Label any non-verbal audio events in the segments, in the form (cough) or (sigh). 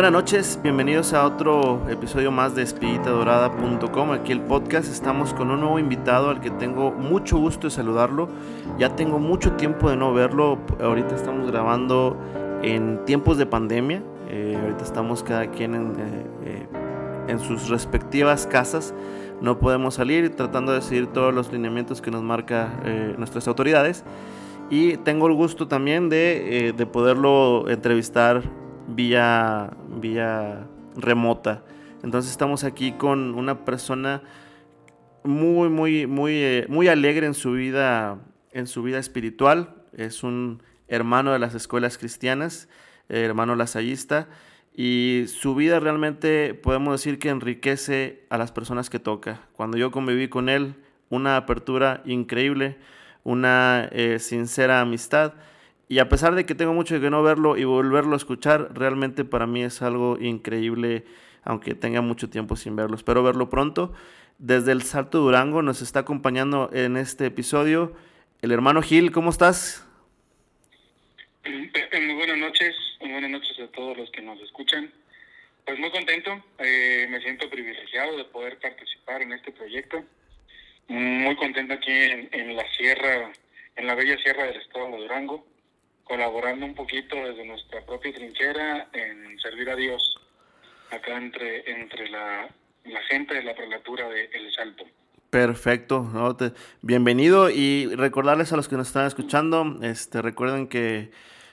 Buenas noches, bienvenidos a otro episodio más de espiritadorada.com. Aquí el podcast, estamos con un nuevo invitado al que tengo mucho gusto de saludarlo. Ya tengo mucho tiempo de no verlo, ahorita estamos grabando en tiempos de pandemia, eh, ahorita estamos cada quien en, eh, eh, en sus respectivas casas, no podemos salir tratando de seguir todos los lineamientos que nos marca nuestras autoridades. Y tengo el gusto también de, de poderlo entrevistar vía, remota. Entonces estamos aquí con una persona muy, muy, muy, eh, muy alegre en su vida, en su vida espiritual. Es un hermano de las escuelas cristianas, hermano lasallista, y su vida realmente podemos decir que enriquece a las personas que toca. Cuando yo conviví con él, una apertura increíble, una eh, sincera amistad y a pesar de que tengo mucho que no verlo y volverlo a escuchar, realmente para mí es algo increíble, aunque tenga mucho tiempo sin verlo. Espero verlo pronto. Desde el Salto Durango nos está acompañando en este episodio el hermano Gil. ¿Cómo estás? Muy buenas noches, muy buenas noches a todos los que nos escuchan. Pues muy contento, eh, me siento privilegiado de poder participar en este proyecto. Muy contento aquí en la sierra, en la bella sierra del estado de Durango colaborando un poquito desde nuestra propia trinchera en servir a Dios acá entre, entre la, gente de la prelatura de El Salto. Perfecto, bienvenido y recordarles a los que nos están escuchando, este, recuerden que,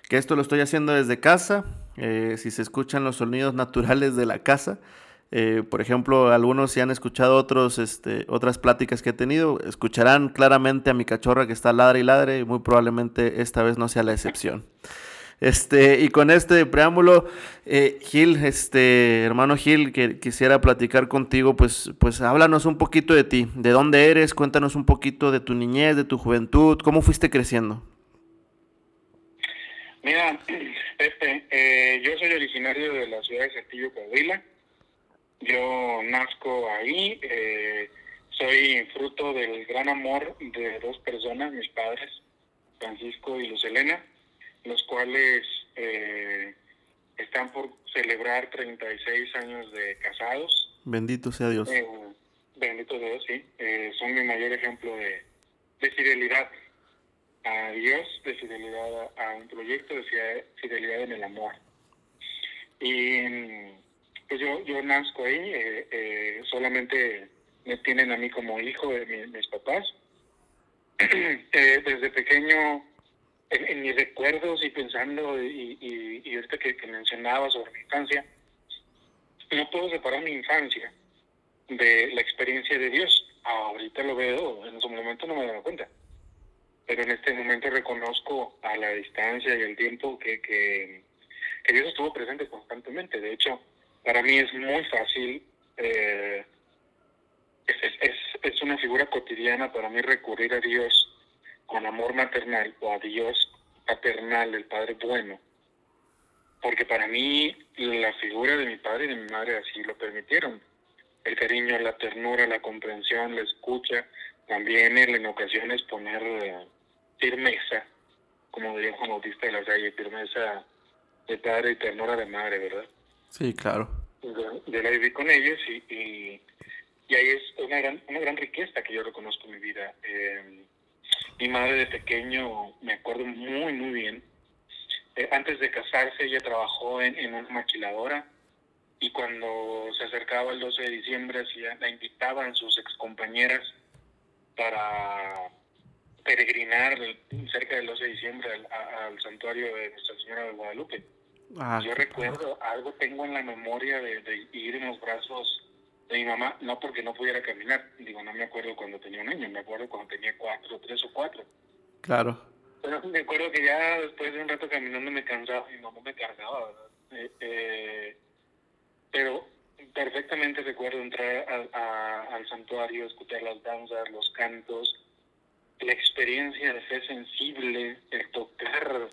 esto lo estoy haciendo desde casa, eh, si se escuchan los sonidos (laughs) naturales de la casa, eh, por ejemplo, algunos si han escuchado otros, este, otras pláticas que he tenido, escucharán claramente a mi cachorra que está ladre y ladre y muy probablemente esta vez no sea la excepción. (laughs) Este, y con este preámbulo, eh, Gil, este, hermano Gil, que quisiera platicar contigo, pues, pues háblanos un poquito de ti, de dónde eres, cuéntanos un poquito de tu niñez, de tu juventud, cómo fuiste creciendo. Mira, (clears throat) Pepe, eh, yo soy originario de la ciudad de Castillo, Coahuila yo nazco ahí, eh, soy fruto del gran amor de dos personas, mis padres, Francisco y Luz Elena, los cuales eh, están por celebrar 36 años de casados. Bendito sea Dios. Eh, bendito Dios, sí. son mi mayor ejemplo de, fidelidad a Dios, de fidelidad a, a, un proyecto, de fidelidad en el amor. Y pues yo, yo nazco ahí, eh, eh, solamente me tienen a mí como hijo de mis papás. (clears throat) Eh, desde pequeño, en, mis recuerdos y pensando, y, y, ahorita que, mencionaba sobre mi infancia, no puedo separar mi infancia de la experiencia de Dios. Ahorita lo veo, en ese momento no me he dado cuenta. Pero en este momento reconozco a la distancia y el tiempo que, que, que Dios estuvo presente constantemente. De hecho, para mí es muy fácil, eh, es, es, una figura cotidiana para mí recurrir a Dios con amor maternal o a Dios paternal, el Padre bueno, porque para mí la figura de mi padre y de mi madre así lo permitieron. El cariño, la ternura, la comprensión, la escucha, también en ocasiones poner eh, firmeza, como diría Juan Bautista de la Salle, firmeza de padre y ternura de madre, ¿verdad? Sí, claro. Yo, la viví con ellos y, y, ahí es una gran, una gran riqueza que yo reconozco en mi vida. Eh, mi madre de pequeño, me acuerdo muy, muy bien. Eh, antes de casarse, ella trabajó en, en, una maquiladora y cuando se acercaba el 12 de diciembre, la invitaban sus excompañeras para peregrinar cerca del 12 de diciembre al, al santuario de Nuestra Señora de Guadalupe Ah, yo recuerdo, algo tengo en la memoria de, ir en los brazos de mi mamá, no porque no pudiera caminar, digo, no me acuerdo cuando tenía un año, me acuerdo cuando tenía cuatro, tres o cuatro. Claro. Pero me acuerdo que ya después de un rato caminando me cansaba, mi mamá me cargaba, ¿verdad? Eh, eh, pero perfectamente recuerdo entrar al santuario, escuchar las danzas, los cantos, la experiencia de fe sensible, el tocar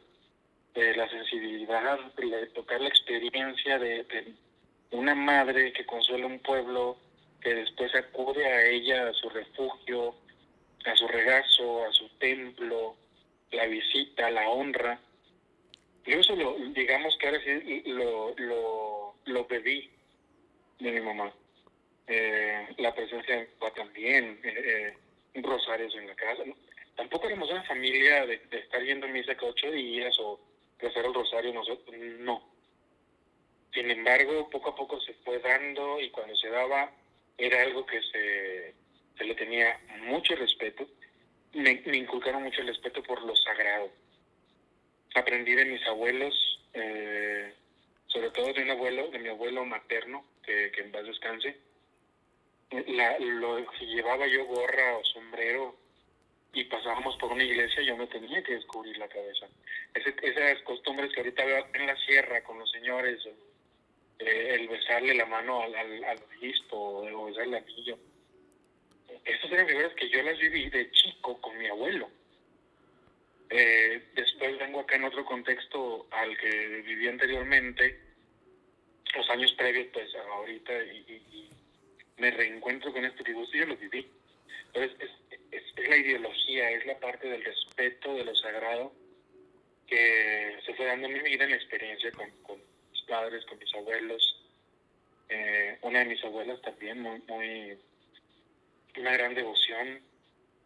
de la sensibilidad, de tocar la experiencia de, una madre que consuela un pueblo, que después acude a ella, a su refugio, a su regazo, a su templo, la visita, la honra. Yo eso lo, digamos que ahora sí lo, lo, lo pedí de mi mamá. Eh, la presencia de también, eh, eh, rosarios en la casa. Tampoco éramos una familia de, estar yendo a misa cada ocho días o hacer el rosario nosotros, no. Sin embargo, poco a poco se fue dando y cuando se daba era algo que se, se le tenía mucho respeto. Me, me inculcaron mucho el respeto por lo sagrado. Aprendí de mis abuelos, eh, sobre todo de un abuelo, de mi abuelo materno, que, que en paz descanse. La, lo, si llevaba yo gorra o sombrero y pasábamos por una iglesia, yo me tenía que descubrir la cabeza. esas costumbres que ahorita veo en la sierra con los señores, eh, el besarle la mano al, al, obispo o besarle al anillo. Estas eran figuras que yo las viví de chico con mi abuelo. Eh, después vengo acá en otro contexto al que viví anteriormente, los años previos, pues ahorita, y, me reencuentro con este sí, yo lo viví. Entonces, es, es, la ideología, es la parte del respeto de lo sagrado que se fue dando en mi vida en la experiencia con, con mis padres, con mis abuelos. Eh, una de mis abuelas también, muy, muy, una gran devoción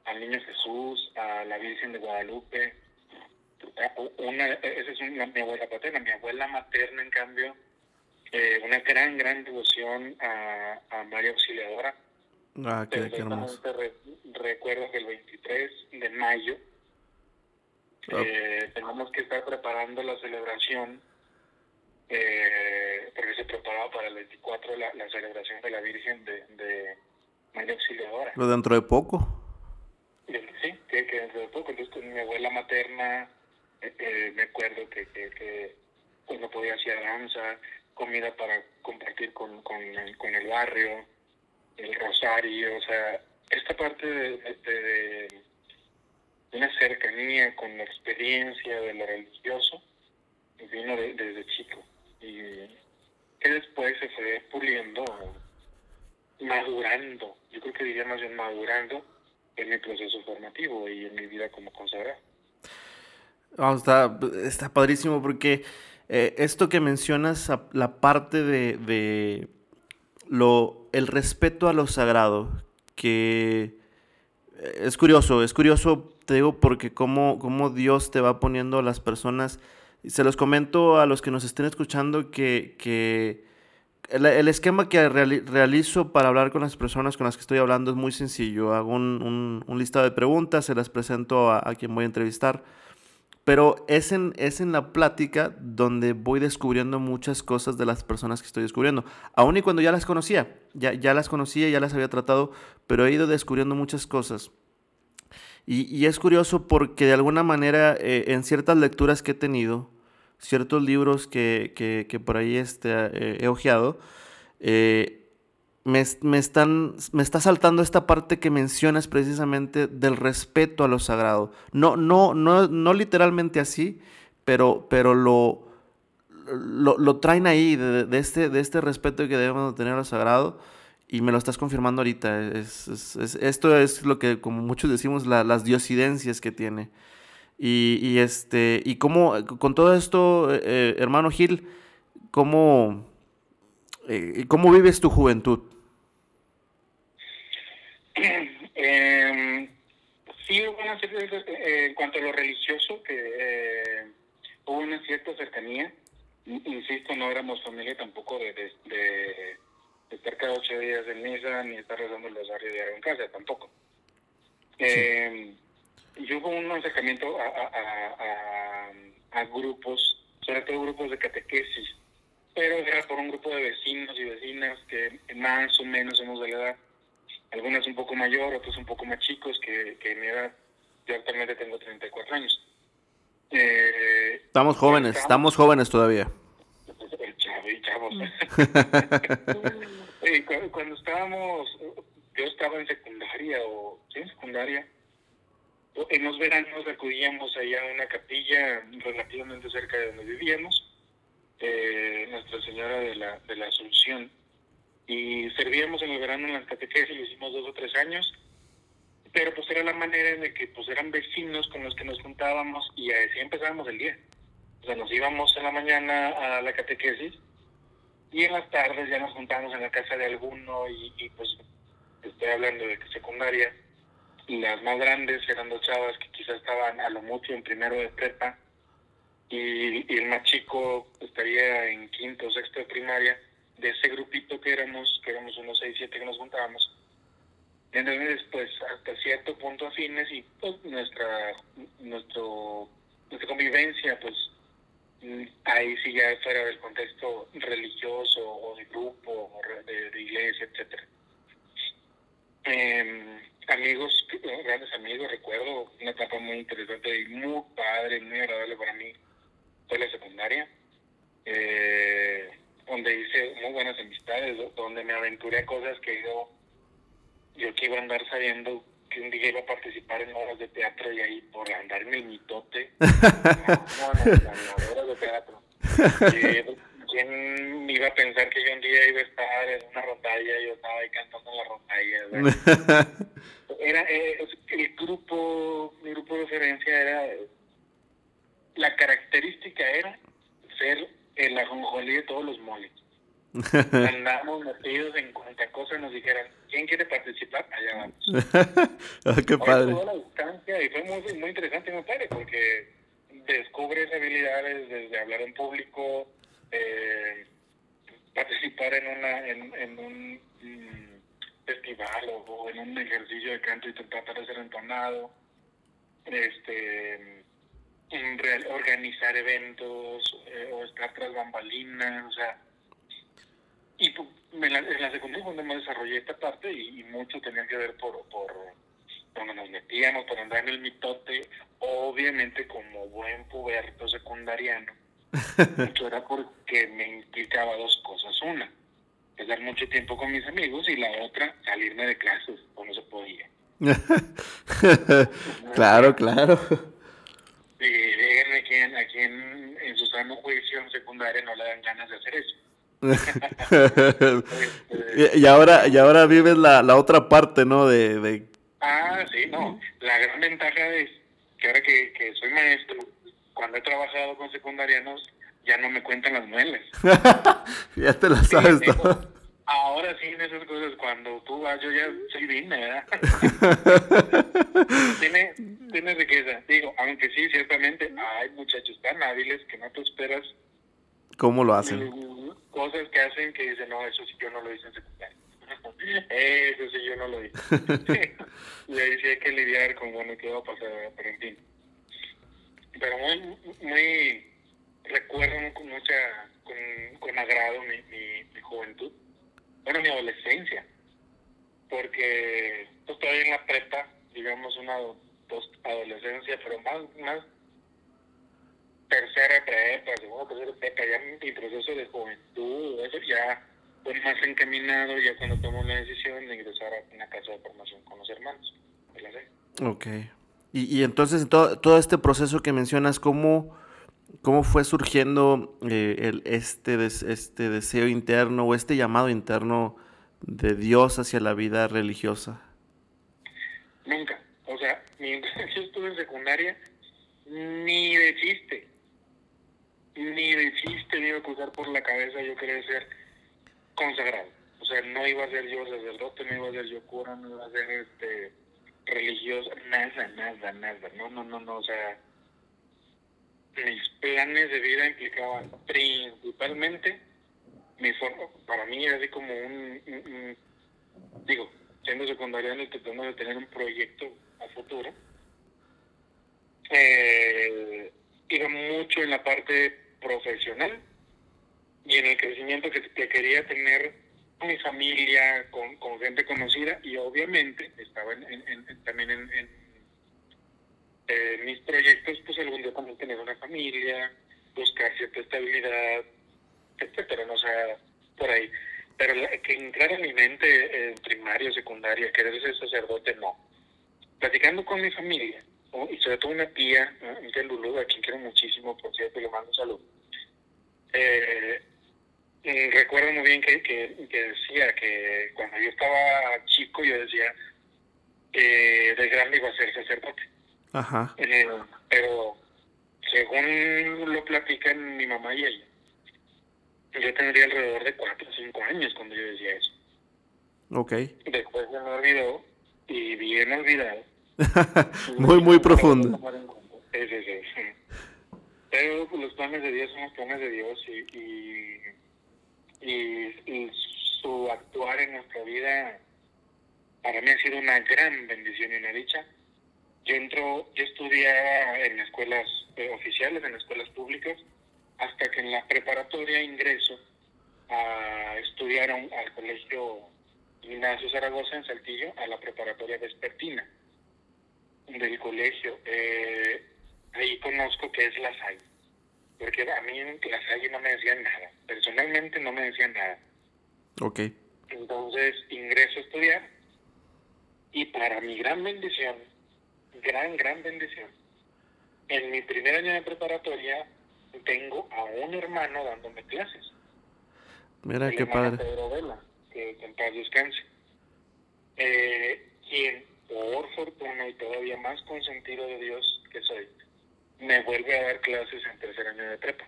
al Niño Jesús, a la Virgen de Guadalupe. Una, esa es una, mi abuela paterna. Mi abuela materna, en cambio, eh, una gran, gran devoción a, a María Auxiliadora. Ah, qué, hermoso. recuerdo que el 23 de mayo ah. eh, tenemos que estar preparando la celebración, eh, porque se preparaba para el 24 la, la celebración de la Virgen de, de María Auxiliadora. ¿Lo dentro de poco? Sí, que, que dentro de poco. Entonces, con mi abuela materna, eh, eh, me acuerdo que, que, que cuando podía hacer danza, comida para compartir con, con, con el barrio el rosario, o sea, esta parte de, de, una cercanía con la experiencia de lo religioso vino desde chico y que después se fue puliendo, madurando, yo creo que diría más bien madurando en mi proceso formativo y en mi vida como consagrado. está, está padrísimo porque eh, esto que mencionas, la parte de lo, el respeto a lo sagrado, que es curioso, es curioso, te digo, porque cómo, cómo Dios te va poniendo a las personas, se los comento a los que nos estén escuchando, que, que el, esquema que realizo para hablar con las personas con las que estoy hablando es muy sencillo, hago un, un, listado de preguntas, se las presento a quien voy a entrevistar pero es en, es en la plática donde voy descubriendo muchas cosas de las personas que estoy descubriendo. Aún y cuando ya las conocía, ya, ya las conocía, ya las había tratado, pero he ido descubriendo muchas cosas. Y, es curioso porque de alguna manera eh, en ciertas lecturas que he tenido, ciertos libros que, que, por ahí este, eh, he ojeado, me, me, están, me está saltando esta parte que mencionas precisamente del respeto a lo sagrado. No, no, no, no literalmente así, pero, pero lo, lo, traen ahí de, este, de este respeto que debemos tener a lo sagrado y me lo estás confirmando ahorita. Es, esto es lo que, como muchos decimos, las diosidencias que tiene. Y, y, este, y cómo, con todo esto, eh, eh, hermano Gil, ¿cómo, eh, ¿cómo vives tu juventud? Eh, (clears throat) sí hubo una cierta, eh, en cuanto a lo religioso, que eh, hubo una cierta cercanía. Insisto, no éramos familia tampoco de, de, de, estar cada ocho días en misa ni estar rezando el rosario diario en casa, tampoco. Eh, yo hubo un acercamiento a, a, a, a, grupos, sobre todo grupos de catequesis, pero era por un grupo de vecinos y vecinas que más o menos somos de la edad algunas un poco mayor, otros un poco más chicos, que, que mi edad, yo actualmente tengo 34 años. Eh, estamos jóvenes, estamos, jóvenes todavía. (laughs) chavos. (laughs) cuando, estábamos, yo estaba en secundaria o ¿sí? en secundaria, en los veranos acudíamos allá a una capilla relativamente cerca de donde vivíamos, eh, Nuestra Señora de la, de la Asunción y servíamos en el verano en las catequesis, lo hicimos dos o tres años, pero pues era la manera de que pues eran vecinos con los que nos juntábamos y así empezábamos el día. O sea, nos íbamos en la mañana a la catequesis Y en las tardes ya nos juntamos en la casa de alguno y, y pues estoy hablando de que secundaria, las más grandes eran dos chavas que quizás estaban a lo mucho en primero de prepa y, y el más chico estaría en quinto o sexto de primaria de ese grupito que éramos, que éramos unos seis, siete que nos juntábamos. Entonces, pues hasta cierto punto afines y pues nuestra, nuestro, nuestra convivencia, pues ahí sí ya fuera del contexto religioso o de grupo, o de, iglesia, etcétera. Eh, amigos, grandes amigos, recuerdo una etapa muy interesante y muy padre, muy agradable para mí, fue la secundaria, eh, donde hice muy buenas amistades, donde me aventuré a cosas que yo, yo que iba a andar sabiendo que un día iba a participar en obras de teatro y ahí por andar en el mitote, (laughs) no, no, no, obras de teatro. ¿Quién iba a pensar que yo un día iba a estar en una rondalla y yo estaba ahí cantando en la rondalla? era eh, el grupo, mi grupo de referencia era, la característica era ser el ajonjolí de todos los moles. (laughs) Andamos metidos en cuanta cosa nos dijeran, ¿quién quiere participar? Allá vamos. (laughs) Ah, qué padre. la distancia y fue muy, muy interesante muy padre porque descubres habilidades desde hablar en público, eh, participar en una en, en un festival o, en un ejercicio de canto y tratar de ser entonado, este organizar eventos eh, o estar tras bambalinas, o sea, y pues, en la, en la secundaria donde me desarrollé esta parte y, mucho tenía que ver por, por donde nos metíamos, por andar en el mitote, obviamente como buen puberto secundariano, (laughs) mucho era porque me implicaba dos cosas. Una, pasar mucho tiempo con mis amigos y la otra, salirme de clases, o no se podía. (laughs) claro, claro. Y díganme quién, a quién en su sano juicio en secundaria no le dan ganas de hacer eso. (laughs) y, ahora y ahora vives la, la otra parte, ¿no? De, de... Ah, sí, no. La gran ventaja es que ahora que, que soy maestro, cuando he trabajado con secundarianos, ya no me cuentan las muelas. (laughs) ya te las sabes todo. Ahora sí, en esas cosas, cuando tú vas, yo ya soy digna, ¿verdad? (laughs) tiene, tiene riqueza. Digo, aunque sí, ciertamente hay muchachos tan hábiles que no te esperas. ¿Cómo lo hacen? Cosas que hacen que dicen, no, eso sí yo no lo hice en secundaria. (laughs) eso sí yo no lo hice. (laughs) y ahí sí hay que lidiar con, bueno, qué va a pasar, pero en fin. Pero muy, muy recuerdo con mucha, con, con agrado mi, mi, mi, juventud, bueno, mi adolescencia, porque pues, todavía en la prepa, digamos una dos adolescencia, pero más, más tercera prepa, segunda, tercera prepa, ya mi proceso de juventud, eso ya fue más encaminado ya cuando tomó la decisión de ingresar a una casa de formación con los hermanos. Ok. Y, y entonces todo, todo este proceso que mencionas, ¿cómo ¿Cómo fue surgiendo eh, el, este, este deseo interno o este llamado interno de Dios hacia la vida religiosa? Nunca. O sea, (laughs) mientras yo estuve en secundaria, ni de chiste. Ni de chiste me iba a cruzar por la cabeza yo quería ser consagrado. O sea, no iba a ser yo sacerdote, no iba a ser yo cura, no iba a ser este religioso, nada, nada, nada. No, no, no, no. O sea, mis planes de vida implicaban principalmente mi forma, para mí era así como un, digo, siendo secundaria en el que tengo de tener un proyecto a futuro, eh, iba mucho en la parte profesional y en el crecimiento que, quería tener mi familia, con, con, gente conocida y obviamente estaba en, también en eh, mis proyectos, pues algún día también tener una familia, buscar cierta estabilidad, etcétera, no sea, por ahí. Pero que entrar en mi mente en primaria, secundaria, querer ser sacerdote, no. Platicando con mi familia, y sobre todo una tía, tía Lulu, a quien quiero muchísimo, por cierto, le mando salud. Eh, recuerdo muy bien que, que, decía que cuando yo estaba chico, yo decía que de grande iba a ser sacerdote. Ajá. Eh, pero según lo platican mi mamá y ella, yo tendría alrededor de 4 o 5 años cuando yo decía eso. Ok. Después se me olvidó y bien olvidado. (laughs) muy, muy profundo. Sí, sí, sí. Pero los planes de Dios son los planes de Dios y, y, y, su actuar en nuestra vida para mí ha sido una gran bendición y una dicha. Yo entro, yo estudiaba en escuelas eh, oficiales, en escuelas públicas, hasta que en la preparatoria ingreso a estudiar al colegio Ignacio Zaragoza en Saltillo, a la preparatoria vespertina del colegio. Eh, ahí conozco que es la SAI, porque a mí en la SAI no me decían nada, personalmente no me decían nada. Ok. Entonces ingreso a estudiar y para mi gran bendición, gran, gran bendición, en mi primer año de preparatoria tengo a un hermano dándome clases. Mira qué padre. Pedro Vela, que, en paz descanse. Eh, quien, por fortuna y todavía más consentido de Dios que soy, me vuelve a dar clases en tercer año de prepa.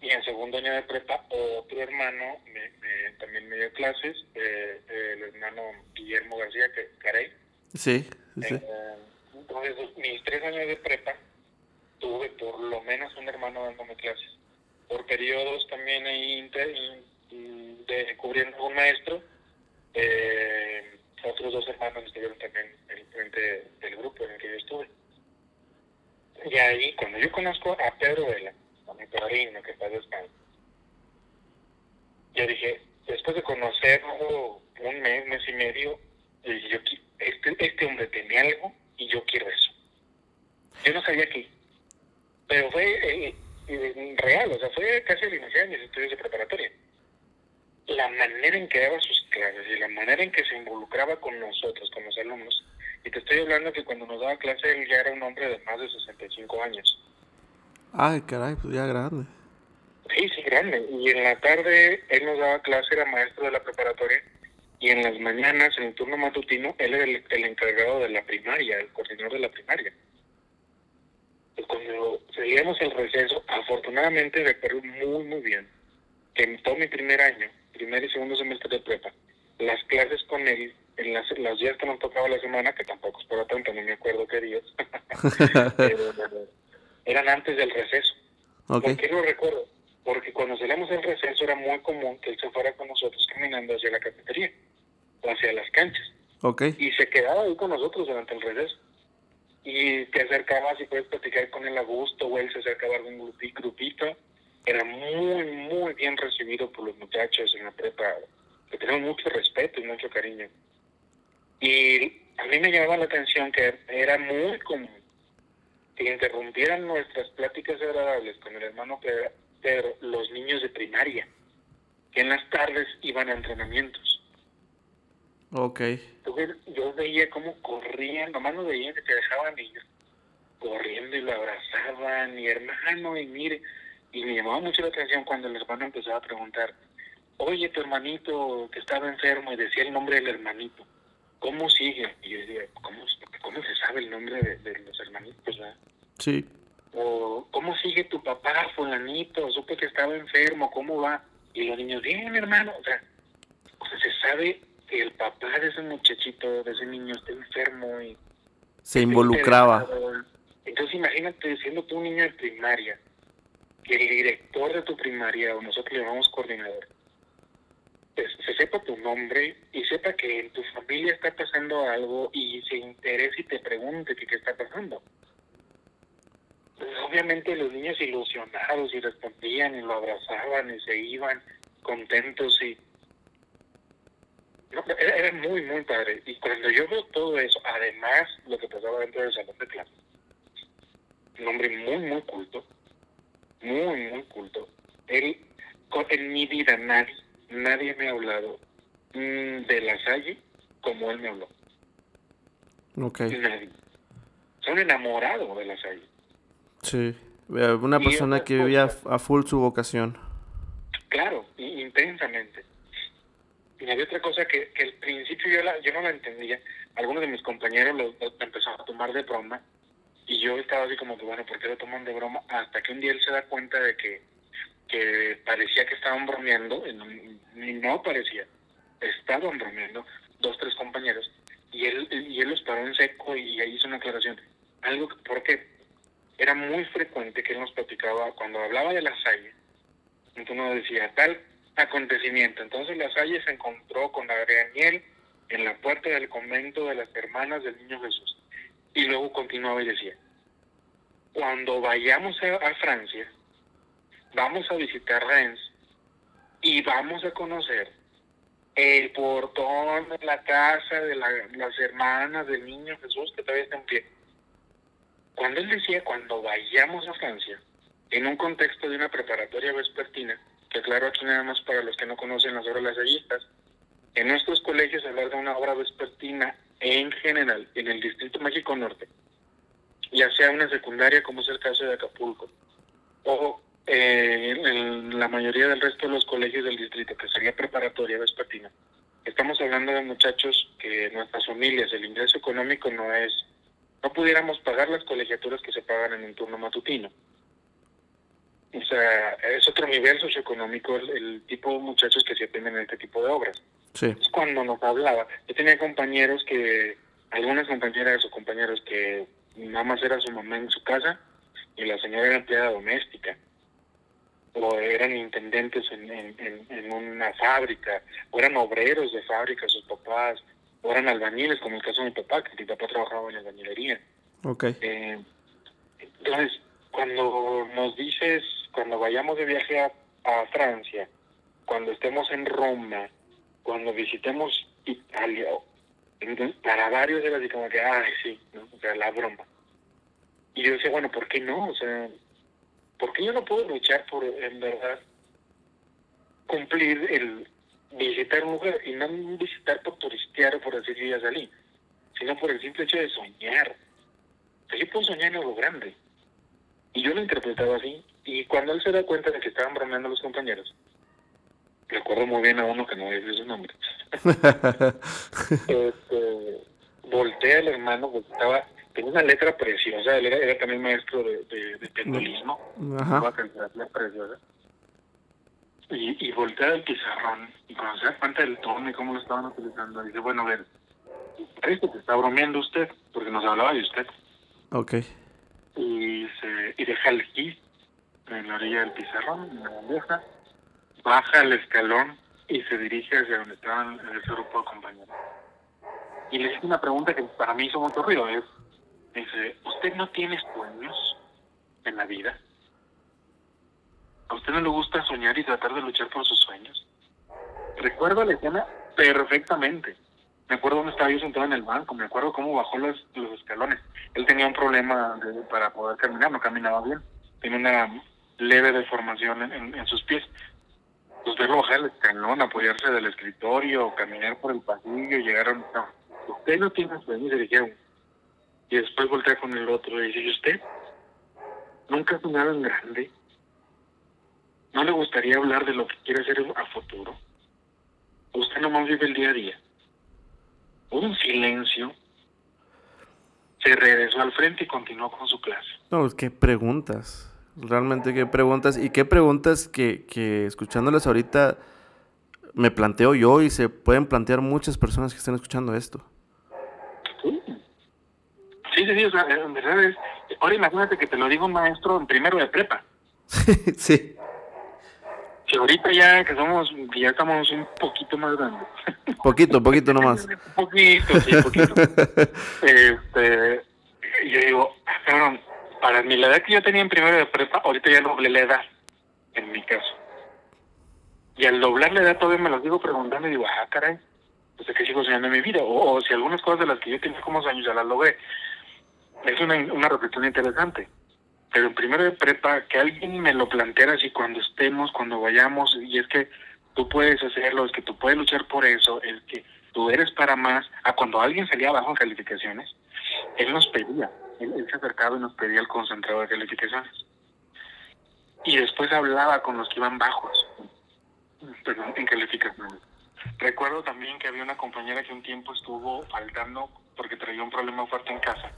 Y en segundo año de prepa, otro hermano me, también me dio clases, eh, el hermano Guillermo García que, Carey. Sí, sí. Eh, entonces, mis tres años de prepa, tuve por lo menos un hermano dándome clases. Por periodos también ahí de, cubriendo un maestro, eh, otros dos hermanos estuvieron también en frente del grupo en el que yo estuve. Y ahí, cuando yo conozco a Pedro Vela, a mi padrino, que está descanso, yo dije, después de conocerlo un mes, mes y medio, yo, este, este hombre tenía algo y yo quiero eso. Yo no sabía qué, pero fue eh, eh, real, o sea, fue casi al iniciar mis estudios de preparatoria. La manera en que daba sus clases y la manera en que se involucraba con nosotros, con los alumnos, y te estoy hablando que cuando nos daba clase él ya era un hombre de más de 65 años. Ay, caray, pues ya grande. Sí, sí, grande. Y en la tarde él nos daba clase, era maestro de la preparatoria, y en las mañanas, en el turno matutino, él era el, encargado de la primaria, el coordinador de la primaria. Pues cuando seguíamos el receso, afortunadamente recuerdo muy, muy bien que en todo mi primer año, primer y segundo semestre de prepa, las clases con él en las, los días que nos tocaba la semana, que tampoco es por tanto, no me acuerdo qué días, (laughs) (laughs) eran antes del receso. ¿Por qué lo recuerdo? Porque cuando salíamos del receso era muy común que él se fuera con nosotros caminando hacia la cafetería o hacia las canchas. Okay. Y se quedaba ahí con nosotros durante el receso. Y te acercabas y puedes platicar con él a gusto, o él se acercaba a algún grupito. Era muy, muy bien recibido por los muchachos en la prepa. Le tenían mucho respeto y mucho cariño. Y a mí me llamaba la atención que era muy común que interrumpieran nuestras pláticas agradables con el hermano Pedro, los niños de primaria, que en las tardes iban a entrenamientos. Ok. Entonces yo veía cómo corrían, nomás no veían que te dejaban ir corriendo y lo abrazaban, y hermano, y mire, y me llamaba mucho la atención cuando el hermano empezaba a preguntar, oye, tu hermanito que estaba enfermo, y decía el nombre del hermanito ¿cómo sigue? Y yo decía, ¿cómo, cómo se sabe el nombre de, los hermanitos? Sí. O, ¿cómo sigue tu papá, fulanito? Supe que estaba enfermo, ¿cómo va? Y los niños, bien, hermano. O sea, o sea, se sabe que el papá de ese muchachito, de ese niño, está enfermo y... Se involucraba. Entonces imagínate, siendo tú un niño de primaria, que el director de tu primaria, o nosotros le llamamos coordinador, se sepa tu nombre y sepa que en tu familia está pasando algo y se interese y te pregunte qué está pasando. Obviamente los niños ilusionados y respondían y lo abrazaban y se iban contentos y era, muy, muy padre. Y cuando yo veo todo eso, además lo que pasaba dentro del salón de clase, un hombre muy, muy culto, muy, muy culto. Él, en mi vida nadie nadie me ha hablado mm, de la Salle como él me habló. Ok. Nadie. Son enamorados de la Salle. Sí. Una persona que vivía a full su vocación. Claro, intensamente. Y había otra cosa que, que al principio yo, la, yo no la entendía. Algunos de mis compañeros lo, empezaron a tomar de broma. Y yo estaba así como que, bueno, ¿por qué lo toman de broma? Hasta que un día él se da cuenta de que que parecía que estaban bromeando, y no parecía, estaban bromeando dos, tres compañeros, y él, y él los paró en seco y ahí hizo una aclaración. Algo porque era muy frecuente que él nos platicaba, cuando hablaba de la Salle, entonces nos decía tal acontecimiento. Entonces la Salle se encontró con Daniel en la puerta del convento de las hermanas del niño Jesús. Y luego continuaba y decía, cuando vayamos a, Francia, vamos a visitar Rennes y vamos a conocer el portón de la casa de las hermanas del niño Jesús que todavía está en pie. Cuando él decía cuando vayamos a Francia, en un contexto de una preparatoria vespertina, que claro aquí nada más para los que no conocen las obras lasallistas, en nuestros colegios hablar de una obra vespertina en general en el Distrito México Norte, ya sea una secundaria como es el caso de Acapulco, o eh, en la mayoría del resto de los colegios del distrito, que sería preparatoria vespertina, estamos hablando de muchachos que nuestras familias, el ingreso económico no es, no pudiéramos pagar las colegiaturas que se pagan en un turno matutino. O sea, es otro nivel socioeconómico el, el tipo de muchachos que se atienden en este tipo de obras. Sí. Es cuando nos hablaba. Yo tenía compañeros que, algunas compañeras o compañeros que nada más era su mamá en su casa y la señora era empleada doméstica o eran intendentes en, en, una fábrica, o eran obreros de fábrica, sus papás, o eran albañiles, como el caso de mi papá, que mi papá trabajaba en albañilería. Okay. Eh, entonces, cuando nos dices, cuando vayamos de viaje a, a Francia, cuando estemos en Roma, cuando visitemos Italia, para varios era así como que, ay, sí, ¿no? o sea, la broma. Y yo decía, bueno, ¿por qué no? O sea, ¿por qué yo no puedo luchar por, en verdad, cumplir el visitar un lugar y no visitar por turistear o por decir que ya salí, sino por el simple hecho de soñar? Así puedo soñar en algo grande. Y yo lo interpretaba así. Y cuando él se da cuenta de que estaban bromeando los compañeros, recuerdo muy bien a uno que no voy a decir su nombre. (laughs) este, voltea el hermano, pues estaba, tenía una letra preciosa, él era, también maestro de, de, de pendulismo, Ajá. preciosa. Y, y voltea el pizarrón, y cuando se da cuenta del tono y cómo lo estaban utilizando, dice, bueno, a ver, parece que está bromeando usted, porque nos hablaba de usted. Ok. Y, se, y deja el gis en la orilla del pizarrón, en la bandeja, baja el escalón y se dirige hacia donde estaban ese grupo de compañeros. Y le hice una pregunta que para mí hizo mucho ruido, es, dice, ¿usted no tiene sueños en la vida? ¿A usted no le gusta soñar y tratar de luchar por sus sueños? Recuerdo la escena perfectamente. Me acuerdo dónde estaba yo sentado en el banco, me acuerdo cómo bajó los, escalones. Él tenía un problema para poder caminar, no caminaba bien. Tenía una leve deformación en, sus pies pues verlo bajar el escalón, apoyarse del escritorio, caminar por el pasillo, llegaron, no, usted no tiene sueño, se dijeron. Y después voltea con el otro y dice, ¿y usted? ¿Nunca en grande? ¿No le gustaría hablar de lo que quiere hacer a futuro? ¿Usted nomás vive el día a día? Un silencio. Se regresó al frente y continuó con su clase. No, qué preguntas. Realmente qué preguntas y qué preguntas que, que escuchándolas ahorita me planteo yo y se pueden plantear muchas personas que estén escuchando esto. Sí, sí, sí, o sea, en verdad es... Ahora imagínate que te lo digo un maestro en primero de prepa. (laughs) sí. Que ahorita ya que somos, ya estamos un poquito más grandes. (laughs) Poquito, poquito nomás. (laughs) poquito, sí, poquito. (laughs) este, yo digo, cabrón, para mi la edad que yo tenía en primero de prepa, ahorita ya doblé la edad, en mi caso. Y al doblar la edad todavía me lo digo preguntando y digo, ah, caray, pues de qué sigo soñando en mi vida. O, si algunas cosas de las que yo tenía como años ya las logré. Es una, una reflexión interesante. Pero en primero de prepa, que alguien me lo planteara así cuando estemos, cuando vayamos, y es que tú puedes hacerlo, es que tú puedes luchar por eso, es que tú eres para más, a cuando alguien salía abajo en calificaciones, él nos pedía, él, se acercaba y nos pedía el concentrado de calificaciones. Y después hablaba con los que iban bajos, perdón, en calificaciones. Recuerdo también que había una compañera que un tiempo estuvo faltando porque traía un problema fuerte en casa.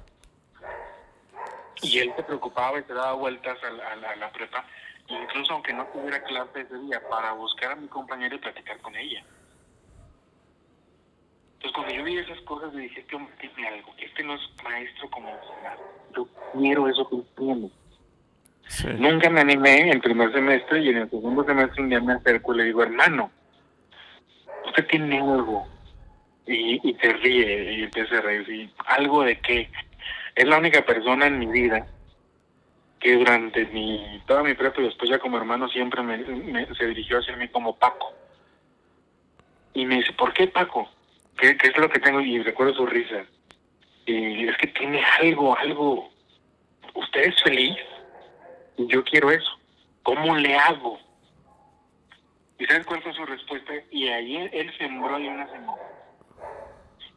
Y él se preocupaba y se daba vueltas a la, prepa incluso aunque no tuviera clase ese día, para buscar a mi compañera y platicar con ella. Entonces cuando yo vi esas cosas me dije, este hombre tiene algo, este no es maestro como yo quiero eso que tiene. Nunca me animé en el primer semestre y en el segundo semestre un día me acerco y le digo, hermano, usted tiene algo. Y, y se ríe y empieza a reír. ¿Algo de qué? Es la única persona en mi vida que durante mi toda mi prepa y después ya como hermano siempre me, se dirigió hacia mí como Paco. Y me dice, ¿por qué Paco? ¿Qué, ¿Qué es lo que tengo? Y recuerdo su risa. Y es que tiene algo, algo. ¿Usted es feliz? yo quiero eso. ¿Cómo le hago? ¿Y sabes cuál fue su respuesta? Y ahí él sembró y una semilla.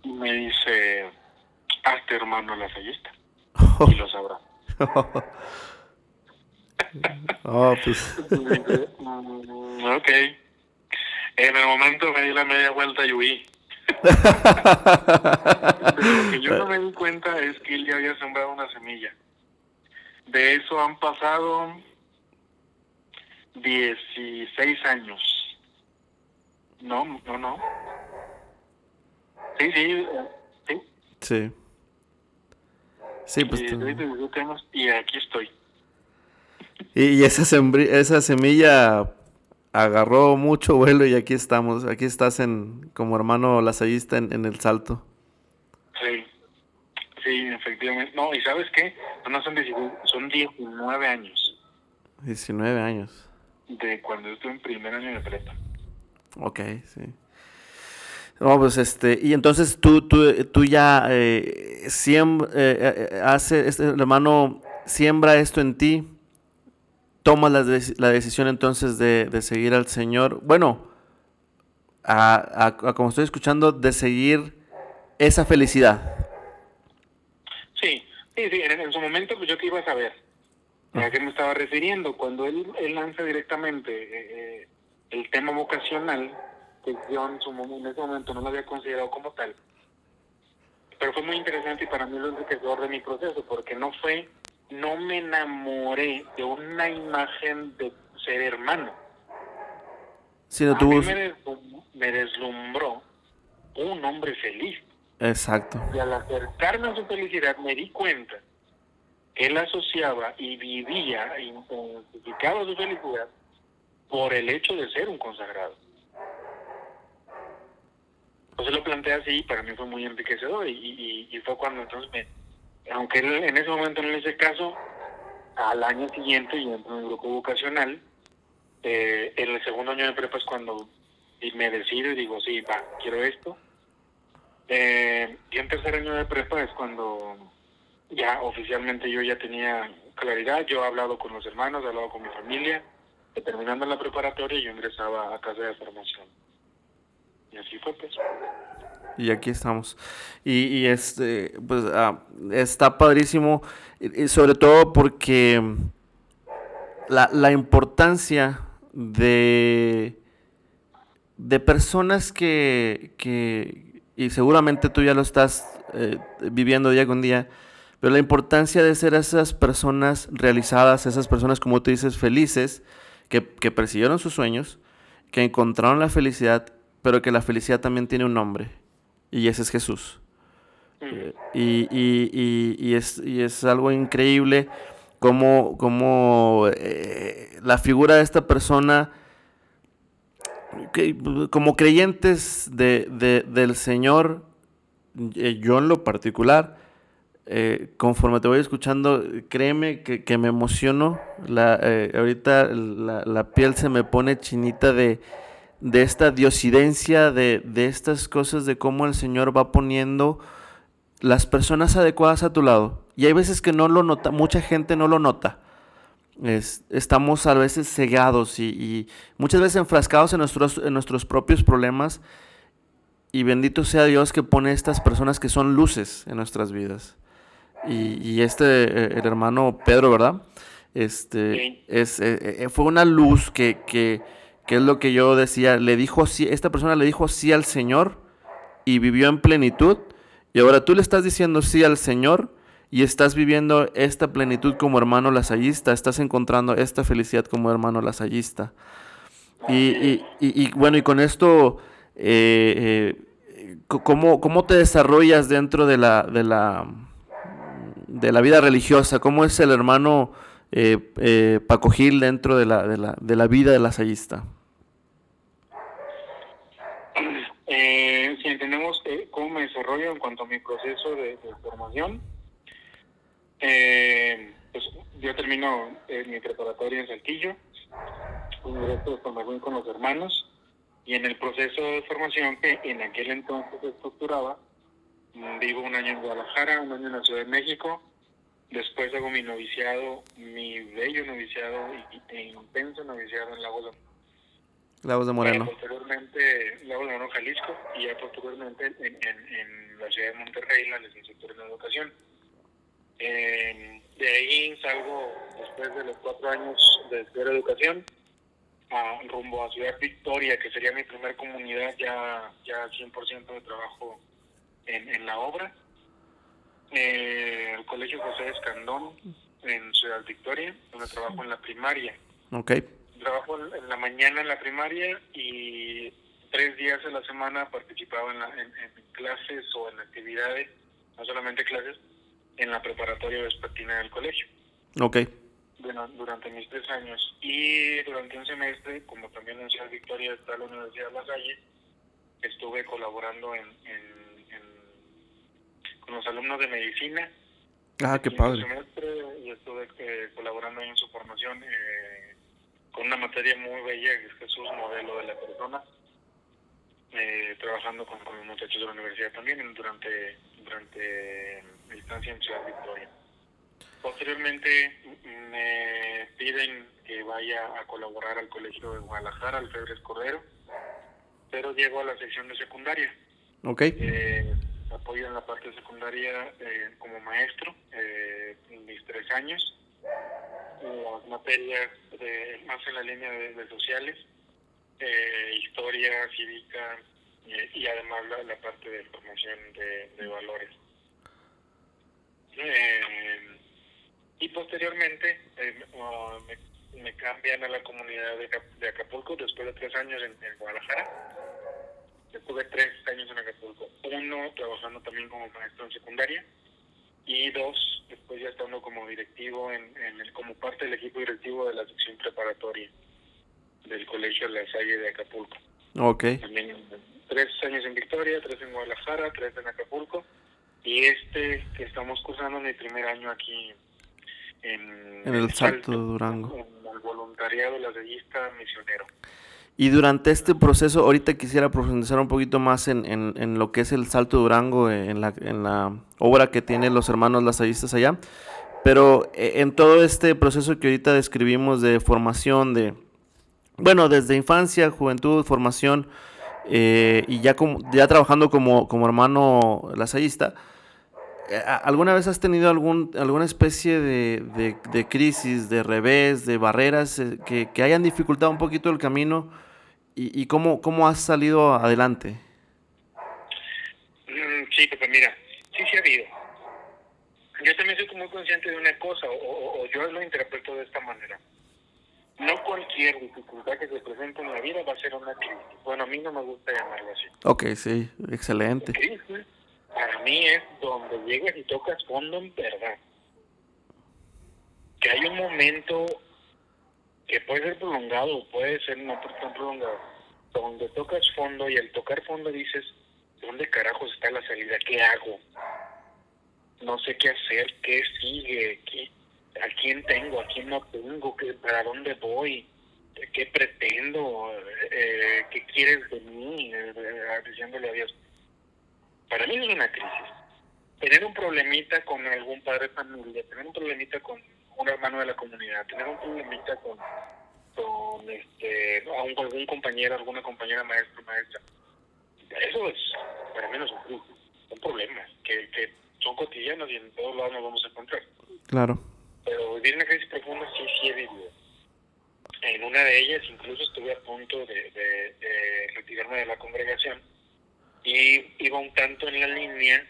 Y me dice, hazte hermano lasallista. (laughs) Y lo sabrá. (laughs) oh, pues. (laughs) Ok. En el momento me di la media vuelta y huí. lo que yo no me di cuenta es que él ya había sembrado una semilla. De eso han pasado 16 años. No, no, no. Sí, sí, sí. Sí. Sí, pues. Y, aquí estoy. Y, esa, esa semilla agarró mucho vuelo y aquí estamos. Aquí estás en como hermano lasallista en, en el salto. Sí. Sí, efectivamente. No, ¿y sabes qué? No son 19, son 19 años. 19 años. De cuando estuve en primer año de prepa. Ok, sí. No, pues este, y entonces tú, tú, tú ya eh, siembra, eh, eh, hace, este hermano siembra esto en ti, tomas la, la decisión entonces de, de, seguir al Señor, bueno, a, a, como estoy escuchando, de seguir esa felicidad. Sí, sí, sí, en, su momento pues yo que iba a saber a qué me estaba refiriendo. Cuando él, él lanza directamente eh, el tema vocacional, que yo en, su, en ese momento no lo había considerado como tal, pero fue muy interesante y para mí lo enriquecedor de mi proceso, porque no fue, no me enamoré de una imagen de ser hermano. Sino a mí me deslumbró un hombre feliz. Exacto. Y al acercarme a su felicidad me di cuenta que él asociaba y vivía y intensificaba su felicidad por el hecho de ser un consagrado. Entonces lo planteé así y para mí fue muy enriquecedor y, fue cuando entonces me, aunque él en ese momento no le hice caso, al año siguiente yo entré en el grupo vocacional, eh, en el segundo año de prepa es cuando me decido y digo, sí, va, quiero esto, eh, y en tercer año de prepa es cuando ya oficialmente yo ya tenía claridad, yo he hablado con los hermanos, he hablado con mi familia, terminando la preparatoria yo ingresaba a casa de formación. Y así fue pues. Y aquí estamos. Y, y este, pues ah, está padrísimo, y sobre todo porque la, la importancia de, de personas que, que, y seguramente tú ya lo estás eh, viviendo día con día, pero la importancia de ser esas personas realizadas, esas personas, como tú dices, felices, que, que persiguieron sus sueños, que encontraron la felicidad, pero que la felicidad también tiene un nombre, y ese es Jesús. Eh, y, y, y, es, y, es, algo increíble como, como eh, la figura de esta persona como creyentes de, del Señor, eh, yo en lo particular, eh, conforme te voy escuchando, créeme que, me emociono. La, ahorita la, piel se me pone chinita de, de esta diosidencia, de, de, estas cosas, de cómo el Señor va poniendo las personas adecuadas a tu lado. Y hay veces que no lo nota, mucha gente no lo nota estamos a veces cegados y, muchas veces enfrascados en nuestros, en nuestros propios problemas. Y bendito sea Dios que pone estas personas que son luces en nuestras vidas. Y, este, eh, el hermano Pedro, ¿verdad? Este, es, eh, eh, fue una luz que, que, que, es lo que yo decía, le dijo sí, esta persona le dijo sí al Señor y vivió en plenitud. Y ahora tú le estás diciendo sí al Señor y estás viviendo esta plenitud como hermano lasallista, estás encontrando esta felicidad como hermano lasallista. Y, y, bueno, y con esto, eh, eh, ¿cómo, ¿cómo, te desarrollas dentro de la, de la, de la vida religiosa? ¿Cómo es el hermano eh, Paco Gil dentro de la, de la, de la vida de lasallista? Si entendemos cómo me desarrollo en cuanto a mi proceso de formación, eh, pues yo termino eh, mi preparatoria en Saltillo, un directo de formación con los hermanos, y en el proceso de formación que en aquel entonces estructuraba, vivo un año en Guadalajara, un año en la Ciudad de México, después hago mi noviciado, mi bello noviciado e intenso noviciado en Lagos de Lagos de Moreno. posteriormente, Lagos de Moreno, Jalisco, y ya posteriormente en, en, en la ciudad de Monterrey, la licenciatura en educación. Eh, de ahí salgo después de los cuatro años de estudiar educación a, rumbo a Ciudad Victoria, que sería mi primer comunidad ya, ya 100% de trabajo en, en la obra. Eh, el Colegio José Escandón en Ciudad Victoria, donde trabajo en la primaria. Okay. Trabajo en, la mañana en la primaria y tres días a la semana participaba en, en, en clases o en actividades, no solamente clases, en la preparatoria vespertina del colegio. Ok. durante mis tres años. Y durante un semestre, como también en Ciudad Victoria está la Universidad de La Salle, estuve colaborando en, con los alumnos de medicina. Ah, qué padre. Semestre, y estuve eh, colaborando en su formación eh, con una materia muy bella, que es Jesús, modelo de la persona. Eh, trabajando con, con los muchachos de la universidad también durante durante mi estancia en Ciudad Victoria. Posteriormente me piden que vaya a colaborar al Colegio de Guadalajara, al Febres Cordero, pero llego a la sección de secundaria. Ok. Eh, apoyo en la parte secundaria eh, como maestro eh, mis tres años. Las materias de, más en la línea de, sociales, eh, historia, cívica, y, además la, parte de formación de, valores. Eh, y posteriormente eh, me, cambian a la comunidad de, Acapulco después de tres años en, Guadalajara. Estuve tres años en Acapulco. Uno trabajando también como maestro en secundaria y dos después ya estando como directivo en, el, como parte del equipo directivo de la sección preparatoria del colegio La Salle de Acapulco. Okay. También tres años en Victoria, tres en Guadalajara, tres en Acapulco y este que estamos cursando mi primer año aquí en, el Salto de Durango. En el voluntariado lasallista misionero. Y durante este proceso, ahorita quisiera profundizar un poquito más en, en, lo que es el Salto de Durango, en la, en la obra que tienen los hermanos lasallistas allá. Pero eh, en todo este proceso que ahorita describimos de formación, de, bueno, desde infancia, juventud, formación, eh, y ya, como, ya trabajando como, como hermano lasallista, eh, ¿alguna vez has tenido algún, alguna especie de, de, crisis, de revés, de barreras eh, que, que, hayan dificultado un poquito el camino? ¿Y, y cómo, cómo has salido adelante? Mm, sí, pues mira, sí, sí ha habido. Yo también soy muy consciente de una cosa, o, o yo lo interpreto de esta manera no cualquier dificultad que se presente en la vida va a ser una crisis. Bueno, a mí no me gusta llamarlo así. Ok, sí, excelente. Crisis para mí es donde llegas y tocas fondo en verdad. Que hay un momento que puede ser prolongado, puede ser no tan prolongado, donde tocas fondo y al tocar fondo dices, ¿dónde carajos está la salida? ¿Qué hago? No sé qué hacer, qué sigue, qué a quién tengo, a quién no tengo, ¿Qué, para dónde voy, qué pretendo, eh, qué quieres de mí, eh, diciéndole a Dios. Para mí es una crisis. Tener un problemita con algún padre familia, tener un problemita con un hermano de la comunidad, tener un problemita con, con este, algún compañero, alguna compañera maestra, maestra. Eso es, para mí no es un problemas que, que son cotidianos y en todos lados nos vamos a encontrar. Claro pero vivir una crisis profunda sí, sí he vivido. En una de ellas incluso estuve a punto de, de, retirarme de la congregación y iba un tanto en la línea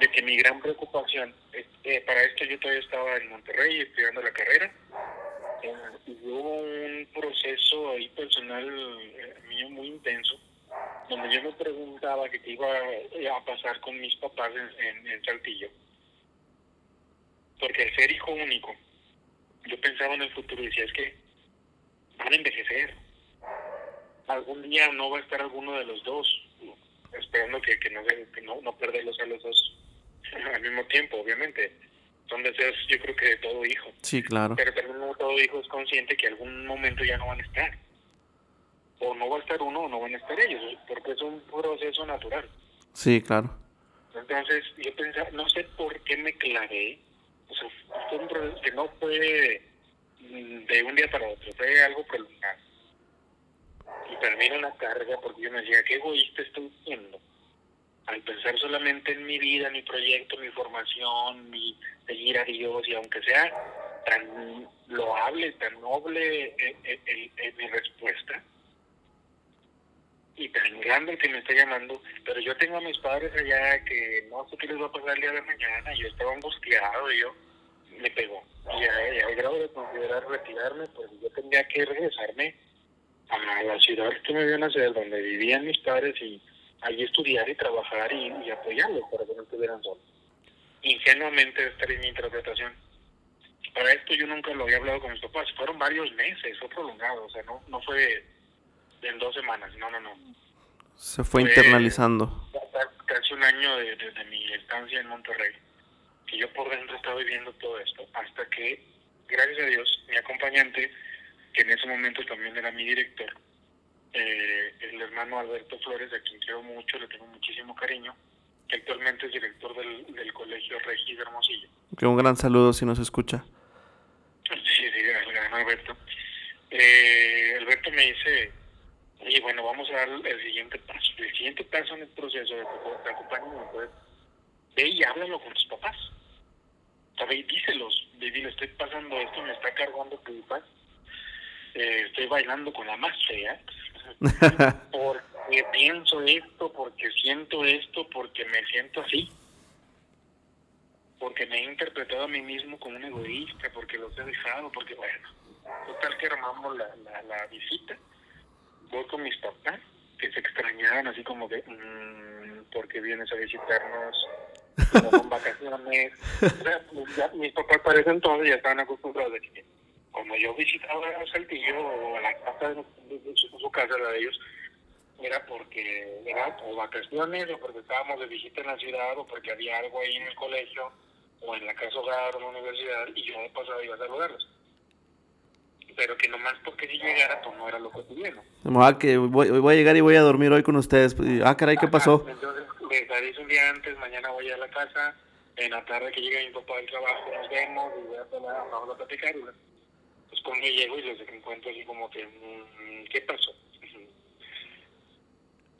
de que mi gran preocupación, eh, para esto yo todavía estaba en Monterrey estudiando la carrera, eh, y hubo un proceso ahí personal eh, mío muy intenso, donde yo me preguntaba qué iba a pasar con mis papás en, en, Saltillo. Porque al ser hijo único, yo pensaba en el futuro y decía, es que van a envejecer. Algún día no va a estar alguno de los dos, esperando que, que, no, que no, no perderlos a los dos (laughs) al mismo tiempo, obviamente. Son deseos, yo creo que de todo hijo. Sí, claro. Pero también todo hijo es consciente que algún momento ya no van a estar. O no va a estar uno o no van a estar ellos, porque es un proceso natural. Sí, claro. Entonces, yo pensaba, no sé por qué me clavé. O sea, fue un proceso que no fue de un día para otro, fue algo prolongado. Y era una carga porque yo me decía, qué egoísta estoy siendo al pensar solamente en mi vida, mi proyecto, mi formación, mi seguir a Dios, y aunque sea tan loable, tan noble eh, eh, eh, mi respuesta, y tan grande que me está llamando, pero yo tengo a mis padres allá que no sé qué les va a pasar el día de mañana, yo estaba angustiado, y yo me pegó. Y al grado de considerar retirarme, pues yo tenía que regresarme a la ciudad que me vio nacer, donde vivían mis padres, y allí estudiar y trabajar y, apoyarlos para que no estuvieran solos. Ingenuamente esta es mi interpretación. Para esto yo nunca lo había hablado con mis papás, fueron varios meses, fue prolongado, o sea, no, no fue en dos semanas, no, no, no. Se fue, internalizando. Casi un año de, de, mi estancia en Monterrey, que yo por dentro estaba viviendo todo esto, hasta que, gracias a Dios, mi acompañante, que en ese momento también era mi director, eh, el hermano Alberto Flores, a quien quiero mucho, le tengo muchísimo cariño, que actualmente es director del, del Colegio Regis de Hermosillo. Que un gran saludo si nos escucha. Sí, sí, gran Alberto. Eh, Alberto me dice, oye, bueno, vamos a dar el siguiente paso. El siguiente paso en el proceso de, de acompañamiento es, ve y háblalo con tus papás. O y díselos, dile, estoy pasando esto, me está cargando tu papá. Eh, estoy bailando con la más fea (laughs) porque pienso esto, porque siento esto, porque me siento así. Porque me he interpretado a mí mismo como un egoísta, porque los he dejado, porque bueno, total que armamos la, la, visita. Voy con mis papás, que se extrañaban así como de, mmm, porque vienes a visitarnos? Como con vacaciones. (laughs) mis papás parecen entonces ya estaban acostumbrados a que como yo visitaba a Saltillo o a la casa de, su, casa, la de ellos, era porque era o vacaciones o porque estábamos de visita en la ciudad o porque había algo ahí en el colegio o en la casa hogar o en la universidad y yo de pasado iba a saludarlos. Pero que nomás porque si llegara, pues no era lo cotidiano. Ah, que voy, voy, a llegar y voy a dormir hoy con ustedes. Ah, caray, ¿qué pasó? Entonces, les aviso un día antes, mañana voy a la casa, en la tarde que llegue mi papá del trabajo, nos vemos y voy a, vamos a platicar. Pues cuando llego y les encuentro así como que, mm, ¿qué pasó? (laughs)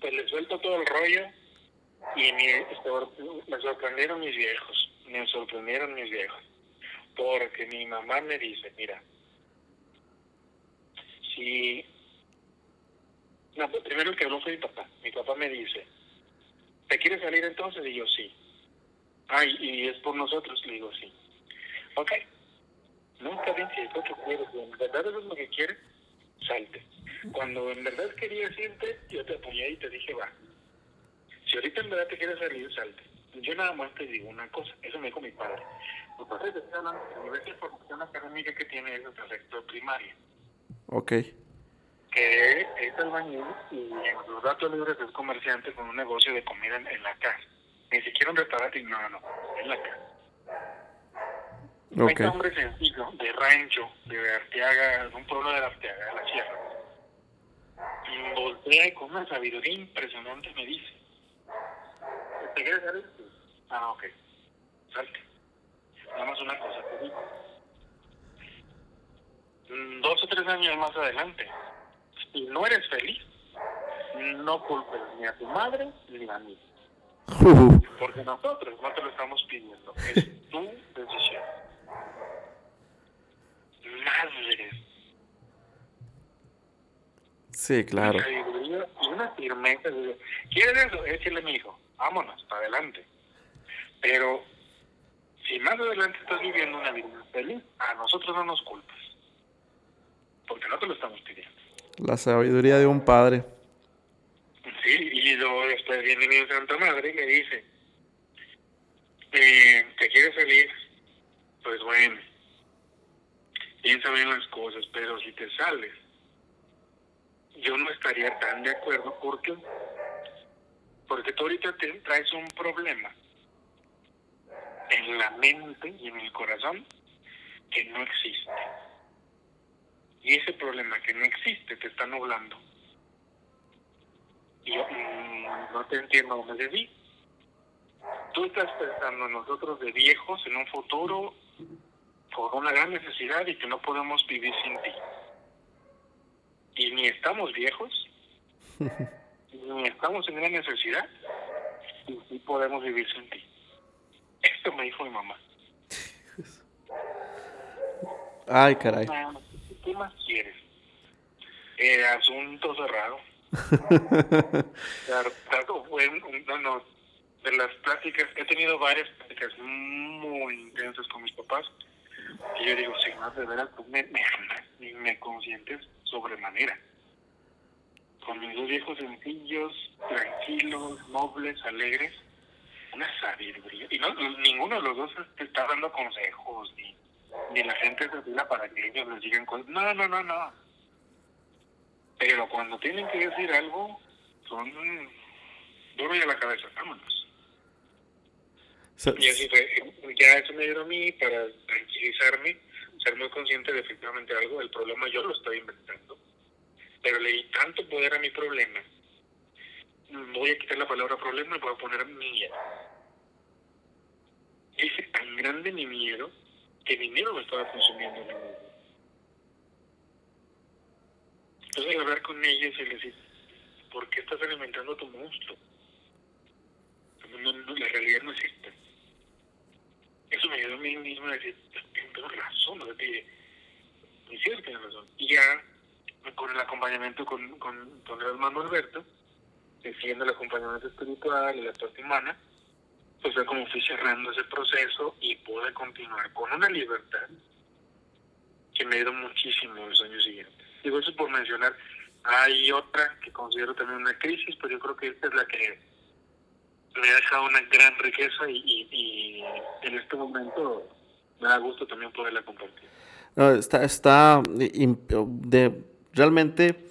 Pues les suelto todo el rollo y me, me sorprendieron mis viejos, me sorprendieron mis viejos, porque mi mamá me dice, mira, si... No, pues primero el que habló fue mi papá, mi papá me dice, ¿te quieres salir entonces? Y yo sí. Ay, y es por nosotros, le digo sí. Ok, Nunca bien si es lo que quieres, en verdad eso es lo que quieres, salte. Cuando en verdad querías irte, yo te apoyé y te dije, va. Si ahorita en verdad te quieres salir, salte. Yo nada más te digo una cosa, eso me dijo mi padre. Mi padre te está hablando del nivel de formación académica que tiene es el sector primario. Ok. Que es albañil y en los datos libres es comerciante con un negocio de comida en, en la casa. Ni siquiera un restaurante, no, no, en la casa. Okay. Un hombre sencillo, de rancho, de Arteaga, de un pueblo de Arteaga, de la sierra. Y voltea y con una sabiduría impresionante me dice, ¿te quieres saber? Ah, ok, salte. Nada más una cosa te digo. Mm, dos o tres años más adelante, si no eres feliz, no culpes ni a tu madre ni a mí. (laughs) Porque nosotros no te lo estamos pidiendo, es tu decisión Sí, claro. Y una firmeza. ¿Quieres eso? Échale, mi hijo. Vámonos, para adelante. Pero si más adelante estás viviendo una vida feliz, a nosotros no nos culpas. Porque no te lo estamos pidiendo. La sabiduría de un padre. Sí, y luego después viene mi Santa Madre y me dice, eh, ¿te quieres salir? Pues bueno, piensa bien las cosas, pero si te sales, yo no estaría tan de acuerdo porque porque tú ahorita te traes un problema en la mente y en el corazón que no existe. Y ese problema que no existe te está nublando. Y yo mm, no te entiendo me decís. Tú estás pensando en nosotros de viejos en un futuro por una gran necesidad y que no podemos vivir sin ti. Y ni estamos viejos, (laughs) ni estamos en una necesidad, y sí podemos vivir sin ti. Esto me dijo mi mamá. (laughs) Ay, caray. ¿Qué más quieres? Asunto cerrado. (laughs) claro, no, no, de las pláticas, he tenido varias pláticas muy intensas con mis papás. Y yo digo, Señor, de veras, tú me, me me consientes sobremanera. Con mis dos viejos sencillos, tranquilos, nobles, alegres, una sabiduría. Y no, ninguno de los dos te está dando consejos, ni, ni la gente se fila para que ellos les digan cosas. No, no, no, no. Pero cuando tienen que decir algo, son duro y a la cabeza, vámonos. Y así fue, ya eso me dio a mí para tranquilizarme, ser muy consciente de efectivamente algo, el problema yo lo estoy inventando, pero le di tanto poder a mi problema, voy a quitar la palabra problema y voy a poner miedo. Es tan grande mi miedo que mi miedo me estaba consumiendo. Entonces hablar con ellos y decir, ¿por qué estás alimentando a tu monstruo? la realidad no existe. Eso me ayudó a mí mismo a decir, tengo razón, ¿no? que, es cierto, tiene razón. Y ya con el acompañamiento con, con, con el hermano Alberto, siguiendo el acompañamiento espiritual y la parte humana, pues fue como fui cerrando ese proceso y pude continuar con una libertad que me dio muchísimo los años siguientes. Digo eso por mencionar, hay otra que considero también una crisis, pero yo creo que esta es la que me ha dejado una gran riqueza y, y, en este momento me da gusto también poderla compartir. está, está de, realmente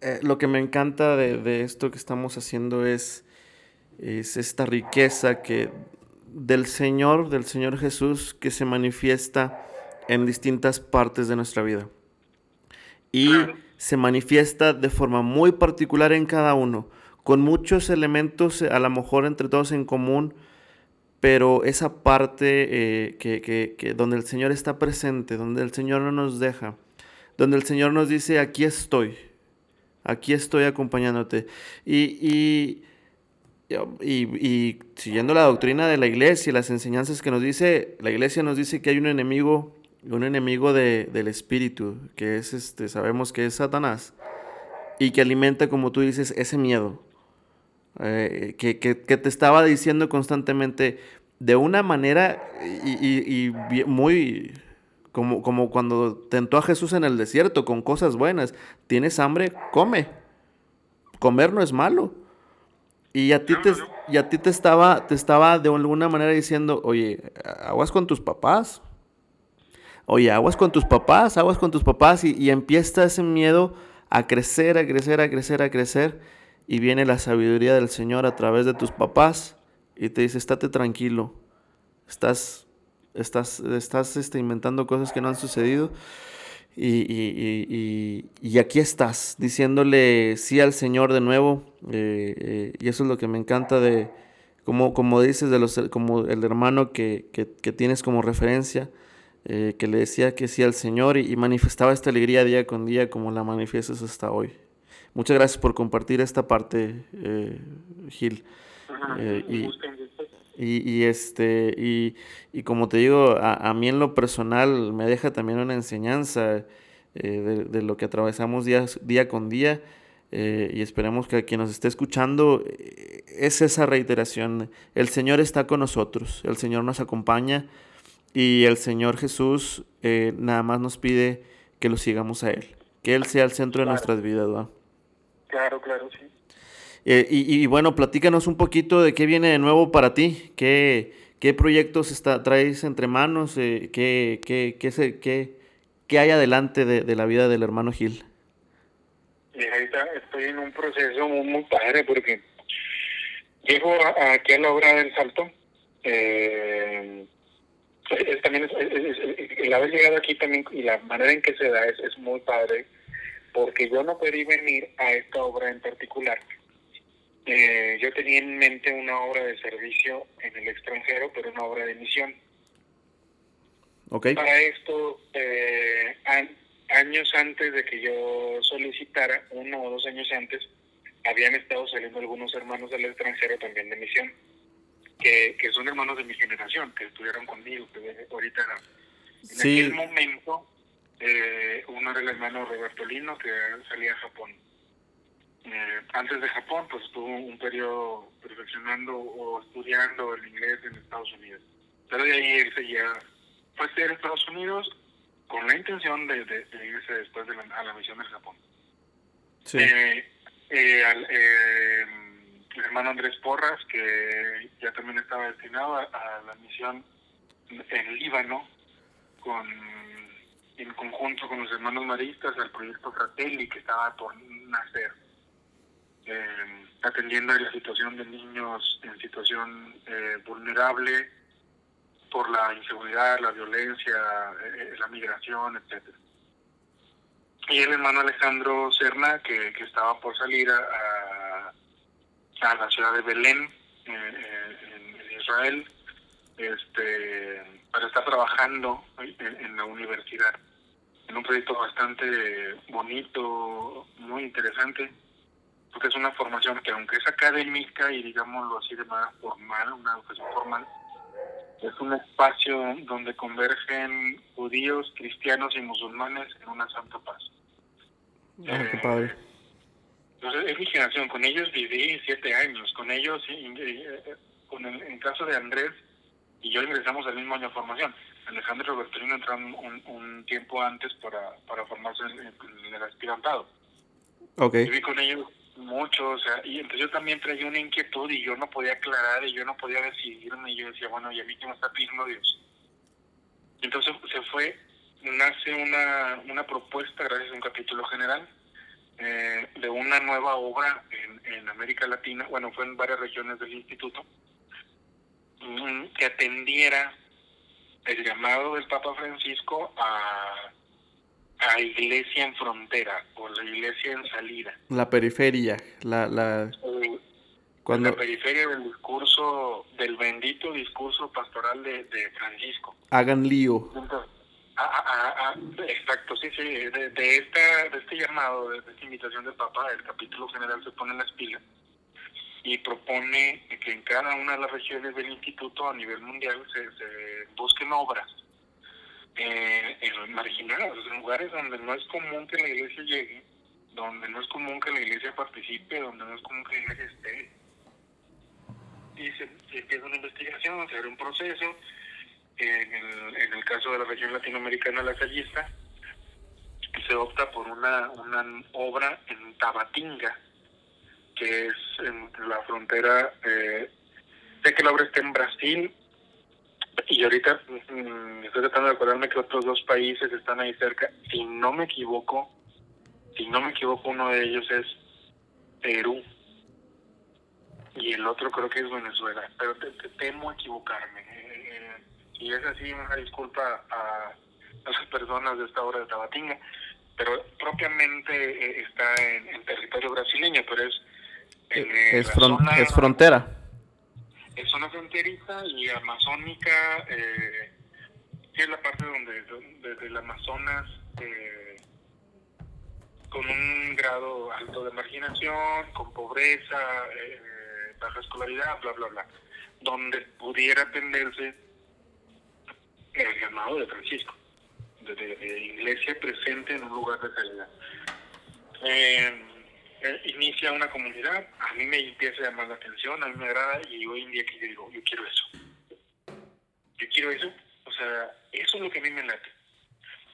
eh, lo que me encanta de, de, esto que estamos haciendo es, es esta riqueza que del Señor, del Señor Jesús, que se manifiesta en distintas partes de nuestra vida. Y se manifiesta de forma muy particular en cada uno, con muchos elementos a lo mejor entre todos en común, pero esa parte eh, que, que, que donde el Señor está presente, donde el Señor no nos deja, donde el Señor nos dice, aquí estoy, aquí estoy acompañándote. Y, y, y, siguiendo la doctrina de la iglesia, las enseñanzas que nos dice, la iglesia nos dice que hay un enemigo, un enemigo de, del espíritu, que es este, sabemos que es Satanás, y que alimenta, como tú dices, ese miedo. Eh, que, que, que, te estaba diciendo constantemente de una manera y, y muy como, como cuando tentó a Jesús en el desierto con cosas buenas. ¿Tienes hambre? Come. Comer no es malo. Y a ti, te, y a ti te, estaba, te estaba de alguna manera diciendo, oye, aguas con tus papás. Oye, aguas con tus papás, aguas con tus papás. Y, y empieza ese miedo a crecer, a crecer, a crecer, a crecer. Y viene la sabiduría del Señor a través de tus papás. Y te dice, estate tranquilo. Estás estás, estás este, inventando cosas que no han sucedido. Y, y, y, aquí estás, diciéndole sí al Señor de nuevo. Eh, eh, y eso es lo que me encanta de, como, como dices, de los, como el hermano que, que, que tienes como referencia, eh, que le decía que sí al Señor y, manifestaba esta alegría día con día como la manifiestas hasta hoy. Muchas gracias por compartir esta parte, Gil. y, y, este, y, y, como te digo, a, a, mí en lo personal me deja también una enseñanza eh, de, de, lo que atravesamos día, día con día. eh, y esperemos que quien nos esté escuchando eh, es esa reiteración. El Señor está con nosotros, el Señor nos acompaña y el Señor Jesús eh, nada más nos pide que lo sigamos a Él, que Él sea el centro de nuestras vidas. ¿va? Claro, claro, sí. y, bueno, platícanos un poquito de qué viene de nuevo para ti, qué, qué proyectos está, traes entre manos, qué, qué, qué, qué, hay adelante de, de la vida del hermano Gil. Y ahorita estoy en un proceso muy, muy padre porque llego aquí a la obra del salto. Eh, también el haber llegado aquí también y la manera en que se da es, es muy padre porque yo no podía venir a esta obra en particular. Eh, yo tenía en mente una obra de servicio en el extranjero, pero una obra de misión. Okay. Para esto, eh, años antes de que yo solicitara, uno o dos años antes, habían estado saliendo algunos hermanos del extranjero también de misión, que, que son hermanos de mi generación, que estuvieron conmigo, que ahorita En aquel momento, eh, uno era el hermano Roberto Lino, que salía a Japón. Eh, antes de Japón, pues estuvo un periodo perfeccionando o estudiando el inglés en Estados Unidos. Pero de ahí él seguía, fue a Estados Unidos con la intención de, irse después de la, a la misión del Japón. Sí. Eh, eh, el hermano Andrés Porras, que ya también estaba destinado a, la misión en Líbano, con en conjunto con los hermanos maristas al proyecto Fratelli que estaba por nacer, atendiendo a la situación de niños en situación vulnerable por la inseguridad, la violencia, eh, la migración, etcétera. Y el hermano Alejandro Serna, que, que estaba por salir a, a, la ciudad de Belén, eh, eh, en, Israel, este, para estar trabajando en, la universidad, en un proyecto bastante bonito, muy interesante, porque es una formación que aunque es académica y digámoslo así de manera formal, una educación formal, es un espacio donde convergen judíos, cristianos y musulmanes en una santa paz. Ah, qué padre. Entonces, es mi generación. Con ellos viví siete años. Con ellos, eh, con el, en caso de Andrés y yo ingresamos al mismo año de formación. Alejandro y Robertolino entraron un, tiempo antes para, para formarse en, el aspirantado. Okay. Viví con ellos mucho, o sea, y entonces yo también traía una inquietud y yo no podía aclarar y yo no podía decidirme y yo decía, bueno, ¿y a mí qué me está pidiendo Dios? Entonces se fue, nace una, una propuesta, gracias a un capítulo general, eh, de una nueva obra en, en América Latina, bueno, fue en varias regiones del instituto, mm, que atendiera el llamado del Papa Francisco a a iglesia en frontera o la iglesia en salida. La periferia, la... la... Cuando... La periferia del discurso, del bendito discurso pastoral de, de Francisco. Hagan lío. Ah, ah, ah, exacto, sí, sí, de, de, esta, de este llamado, de, esta invitación del Papa, el capítulo general se pone en las pilas y propone que en cada una de las regiones del instituto a nivel mundial se, se busquen obras eh, en marginados, en lugares donde no es común que la iglesia llegue, donde no es común que la iglesia participe, donde no es común que la iglesia esté. Y se, empieza una investigación, se abre un proceso. En el, en el caso de la región latinoamericana, la Callista, se opta por una obra en Tabatinga, que es en la frontera. Eh, sé que la obra está en Brasil, y ahorita mm, estoy tratando de acordarme que otros dos países están ahí cerca. Si no me equivoco, si no me equivoco, uno de ellos es Perú y el otro creo que es Venezuela. Pero te, temo equivocarme. Eh, y es así una disculpa a, las personas de esta hora de Tabatinga. Pero propiamente eh, está en, territorio brasileño, pero es... es, es frontera es zona fronteriza y amazónica, eh, que es la parte donde desde el Amazonas, eh, con un grado alto de marginación, con pobreza, eh, baja escolaridad, bla, bla, bla, donde pudiera atenderse el llamado de Francisco, de, iglesia presente en un lugar de calidad. Eh, eh, inicia una comunidad, a mí me empieza a llamar la atención, a mí me agrada y hoy en día que yo digo, yo quiero eso. Yo quiero eso, o sea, eso es lo que a mí me late.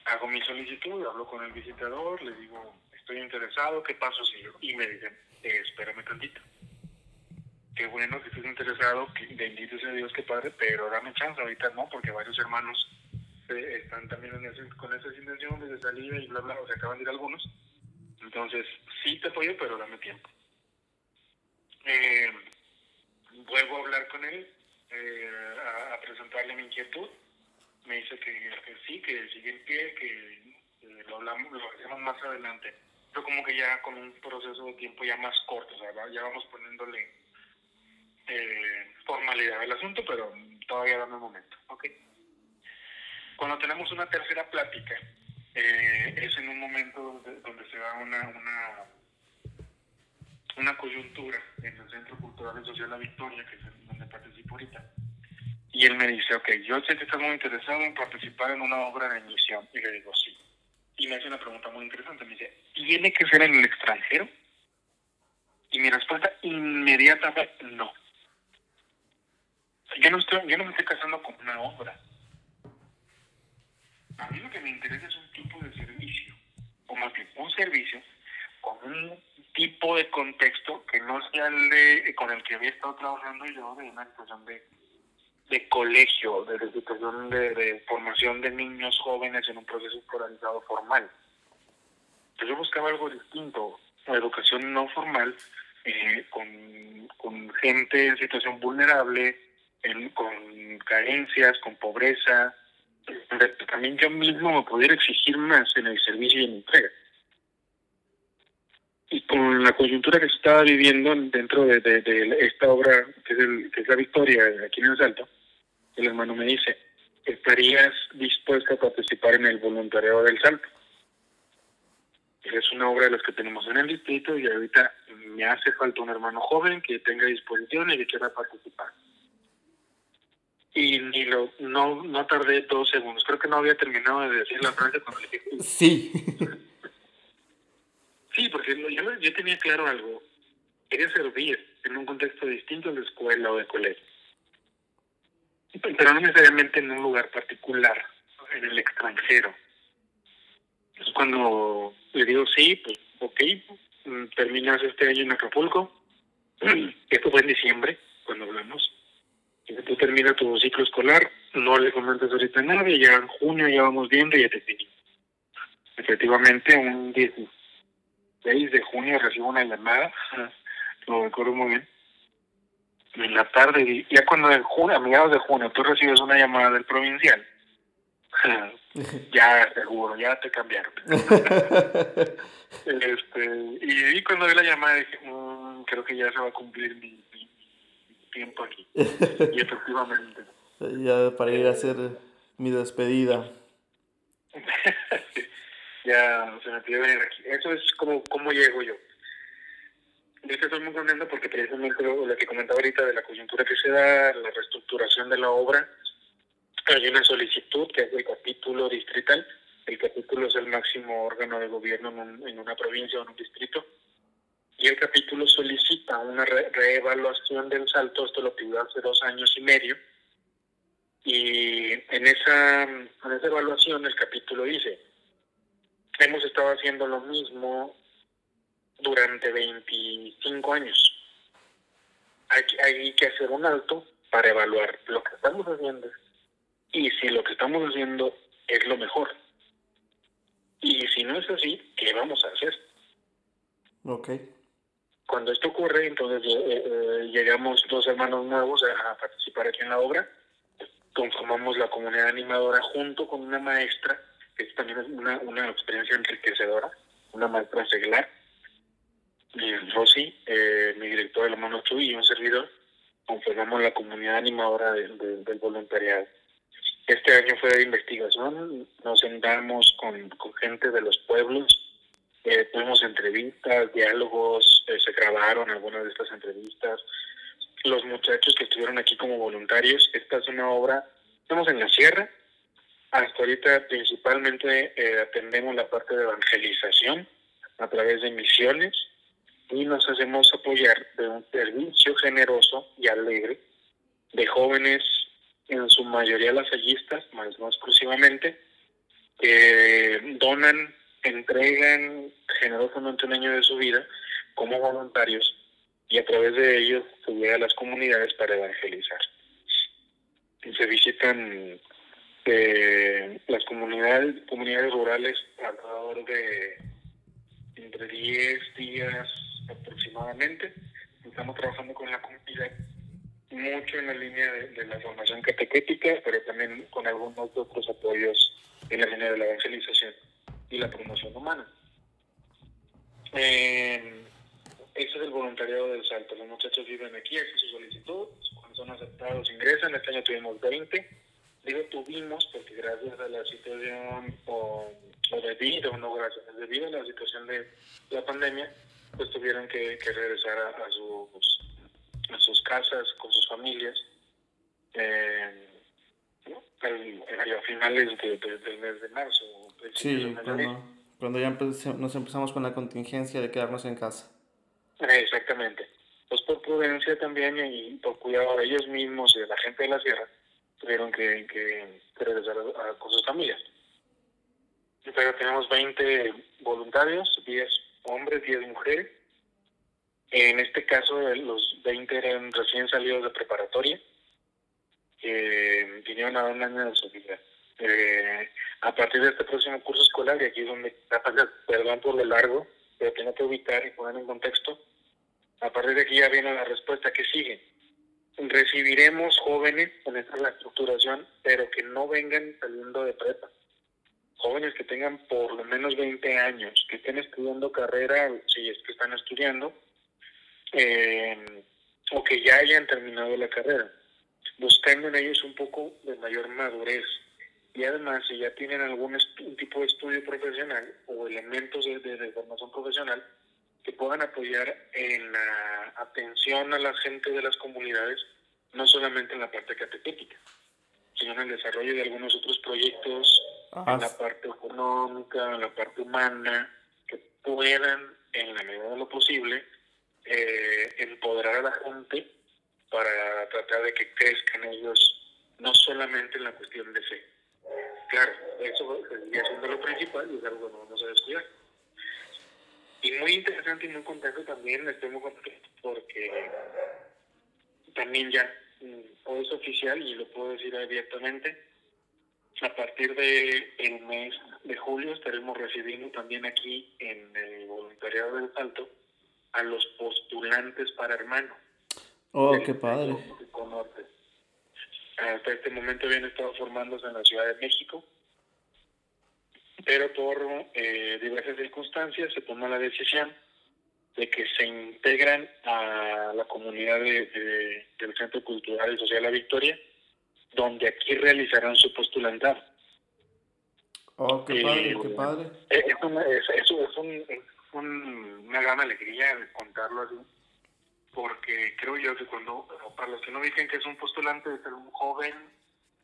Hago mi solicitud, hablo con el visitador, le digo, estoy interesado, ¿qué paso sigo? Y me dicen, eh, espérame tantito. Qué bueno que estés interesado, que bendito sea Dios, qué padre, pero dame chance, ahorita no, porque varios hermanos eh, están también con esas intenciones de salida y bla, bla, o sea, acaban de ir algunos entonces, sí te apoyo, pero dame tiempo. Eh, vuelvo a hablar con él, eh, a, presentarle mi inquietud. Me dice que, sí, que sigue en pie, que lo hablamos, lo hacemos más adelante. Pero como que ya con un proceso de tiempo ya más corto, o sea, ya vamos poniéndole eh, formalidad al asunto, pero todavía dame un momento, ¿ok? Cuando tenemos una tercera plática, es en un momento donde, se da una, una coyuntura en el Centro Cultural y Social La Victoria, que es donde participo ahorita. Y él me dice, ok, yo sé que estás muy interesado en participar en una obra de emisión. Y le digo, sí. Y me hace una pregunta muy interesante. Me dice, ¿tiene que ser en el extranjero? Y mi respuesta inmediatamente, no. Yo no, estoy, yo no me estoy casando con una obra. A mí lo que me interesa es un tipo de servicio, o más bien un servicio con un tipo de contexto que no sea el de, con el que había estado trabajando yo de una situación de, de colegio, de, situación de, formación de niños jóvenes en un proceso escolarizado formal. Entonces yo buscaba algo distinto, una educación no formal, eh, con, con gente en situación vulnerable, en, con carencias, con pobreza, también yo mismo me pudiera exigir más en el servicio y en la entrega. Y con la coyuntura que se estaba viviendo dentro de, esta obra, que es, el, que es la Victoria, aquí en el Salto, el hermano me dice, ¿estarías dispuesto a participar en el voluntariado del Salto? Es una obra de las que tenemos en el distrito y ahorita me hace falta un hermano joven que tenga disposición y que quiera participar y ni lo, no, no tardé dos segundos. Creo que no había terminado de decir la frase cuando le dije. Sí. (laughs) yo, tenía claro algo. Quería servir en un contexto distinto de escuela o de colegio. Pero no necesariamente en un lugar particular, en el extranjero. Es cuando le digo, sí, pues ok, terminas este año en Acapulco. (clears throat) Esto fue en diciembre, cuando hablamos tú terminas tu ciclo escolar, no le comentas ahorita a nadie, ya en junio ya vamos viendo y ya te finí. Efectivamente, un 16 de junio recibo una llamada, lo recuerdo muy bien, en la tarde, ya cuando en junio, a mediados de junio tú recibes una llamada del provincial, (laughs) ya seguro, ya te cambiaron. (laughs) este, y, cuando vi la llamada dije, mm, creo que ya se va a cumplir mi, tiempo aquí. Y efectivamente. (laughs) Ya para ir a hacer mi despedida. Ya se me pide venir aquí. Eso es como, como llego yo. Yo estoy muy contento porque precisamente lo, que comentaba ahorita de la coyuntura que se da, la reestructuración de la obra, hay una solicitud que es del capítulo distrital. El capítulo es el máximo órgano de gobierno en, una provincia o en un distrito y el capítulo solicita una reevaluación del salto, esto lo pidió hace dos años y medio, y en esa, en esa evaluación el capítulo dice, hemos estado haciendo lo mismo durante 25 años. Hay, hay que hacer un alto para evaluar lo que estamos haciendo y si lo que estamos haciendo es lo mejor. Y si no es así, ¿qué vamos a hacer? Ok. Cuando esto ocurre, entonces eh, eh, llegamos dos hermanos nuevos a, participar aquí en la obra, conformamos la comunidad animadora junto con una maestra, que también es una, una experiencia enriquecedora, una maestra seglar, y Rosy, eh, mi director de la Mono y un servidor, conformamos la comunidad animadora del voluntariado. Este año fue de investigación, nos sentamos con, con gente de los pueblos, eh, tuvimos entrevistas, diálogos, eh, se grabaron algunas de estas entrevistas. Los muchachos que estuvieron aquí como voluntarios, esta es una obra, estamos en la sierra, hasta ahorita principalmente eh, atendemos la parte de evangelización a través de misiones y nos hacemos apoyar de un servicio generoso y alegre de jóvenes, en su mayoría lasallistas, más no exclusivamente, que donan, entregan generosamente un año de su vida como voluntarios y a través de ellos se llega a las comunidades para evangelizar. Se visitan eh, las comunidades, comunidades rurales alrededor de entre 10 días aproximadamente. Estamos trabajando con la comunidad mucho en la línea de, la formación catequética, pero también con algunos otros apoyos en la línea de la evangelización y la promoción humana. Eh, ese es el voluntariado del Salto. Los muchachos viven aquí, hacen su solicitud, cuando son aceptados ingresan. Este año tuvimos 20. Digo tuvimos porque gracias a la situación o, debido, no gracias, debido a la situación de la pandemia, pues tuvieron que, regresar a, sus, a sus casas con sus familias. Eh, a, finales del mes de marzo. Sí, cuando, cuando ya nos empezamos con la contingencia de quedarnos en casa. Exactamente. Pues por prudencia también y por cuidado de ellos mismos y de la gente de la sierra, tuvieron que, que, regresar con sus familias. Pero tenemos 20 voluntarios, 10 hombres, 10 mujeres. En este caso, los 20 eran recién salidos de preparatoria, que vinieron a un año de su vida. Eh, a partir de este próximo curso escolar, y aquí es donde, perdón por lo largo, pero tengo que ubicar y poner en contexto. A partir de aquí ya viene la respuesta que sigue. Recibiremos jóvenes, con esta la estructuración, pero que no vengan saliendo de prepa. Jóvenes que tengan por lo menos 20 años, que estén estudiando carrera, si es que están estudiando, eh, o que ya hayan terminado la carrera, buscando en ellos un poco de mayor madurez, y además si ya tienen algún tipo de estudio profesional o elementos de, formación profesional que puedan apoyar en la atención a la gente de las comunidades, no solamente en la parte catequética, sino en el desarrollo de algunos otros proyectos, en la parte económica, en la parte humana, que puedan, en la medida de lo posible, eh, empoderar a la gente para tratar de que crezcan ellos, no solamente en la cuestión de fe, Claro, eso siendo lo principal y es algo que no vamos a descuidar. Y muy interesante y muy contento también, estoy muy contento porque también ya mm, hoy es oficial y lo puedo decir abiertamente. A partir del el mes de julio estaremos recibiendo también aquí en el voluntariado del Salto a los postulantes para hermano. Oh, qué padre hasta este momento habían estado formándose en la Ciudad de México, pero por eh, diversas circunstancias se tomó la decisión de que se integran a la comunidad de, del Centro Cultural y Social La Victoria, donde aquí realizarán su postulantado. Oh, qué padre, qué padre. Es, es, es, un, una gran alegría contarlo así porque creo yo que cuando, para los que no dicen que es un postulante, de ser un joven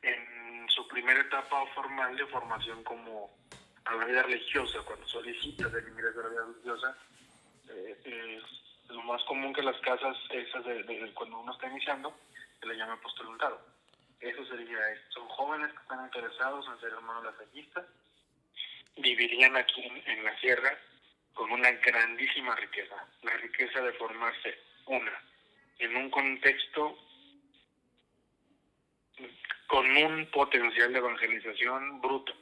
en su primera etapa formal de formación como a la vida religiosa, cuando solicita el ingreso a la vida religiosa, eh, lo más común que las casas esas de, cuando uno está iniciando se le llama postulantado. Eso sería, son jóvenes que están interesados en ser hermanos lasallistas, vivirían aquí en la sierra con una grandísima riqueza, la riqueza de formarse una, en un contexto con un potencial de evangelización bruto,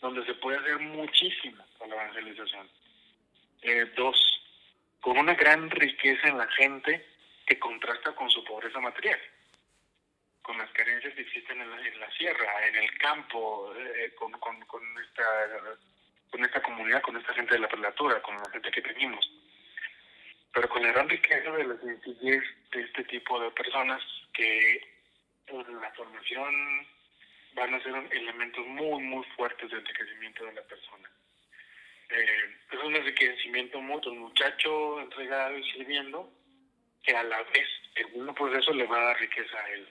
donde se puede hacer muchísimo con la evangelización. Eh, dos, con una gran riqueza en la gente que contrasta con su pobreza material, con las carencias que existen en la, sierra, en el campo, eh, con, con, con, esta, con esta comunidad, con esta gente de la prelatura, con la gente que tenemos pero con la gran riqueza de la sencillez de este tipo de personas que en la formación van a ser elementos muy, muy fuertes de enriquecimiento de la persona. Eh, es un enriquecimiento mutuo, un muchacho entregado y sirviendo, que a la vez el mismo proceso le va a dar riqueza a él,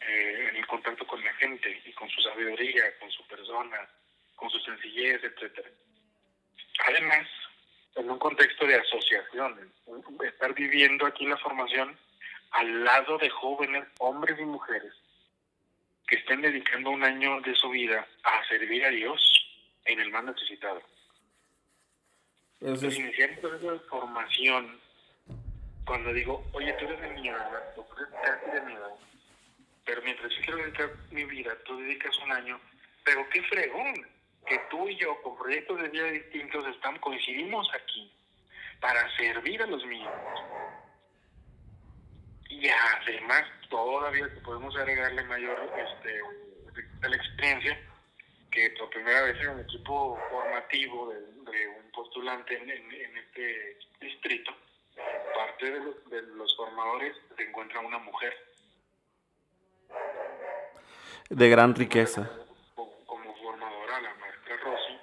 eh, en el contacto con la gente y con su sabiduría, con su persona, con su sencillez, etcétera. Además, en un contexto de asociación, estar viviendo aquí la formación al lado de jóvenes, hombres y mujeres, que estén dedicando un año de su vida a servir a Dios en el más necesitado. Entonces, iniciando esa formación, cuando digo, oye, tú eres de mi edad, tú eres casi de mi edad, pero mientras yo quiero dedicar mi vida, tú dedicas un año, pero qué fregón que tú y yo, con proyectos de vida distintos, estamos, coincidimos aquí para servir a los míos. Y además, todavía podemos agregarle mayor este, la experiencia que por primera vez en un equipo formativo de, un postulante en, este distrito, parte de los, de los formadores se encuentra una mujer. De gran riqueza. Como, formadora, la maestra Rossi,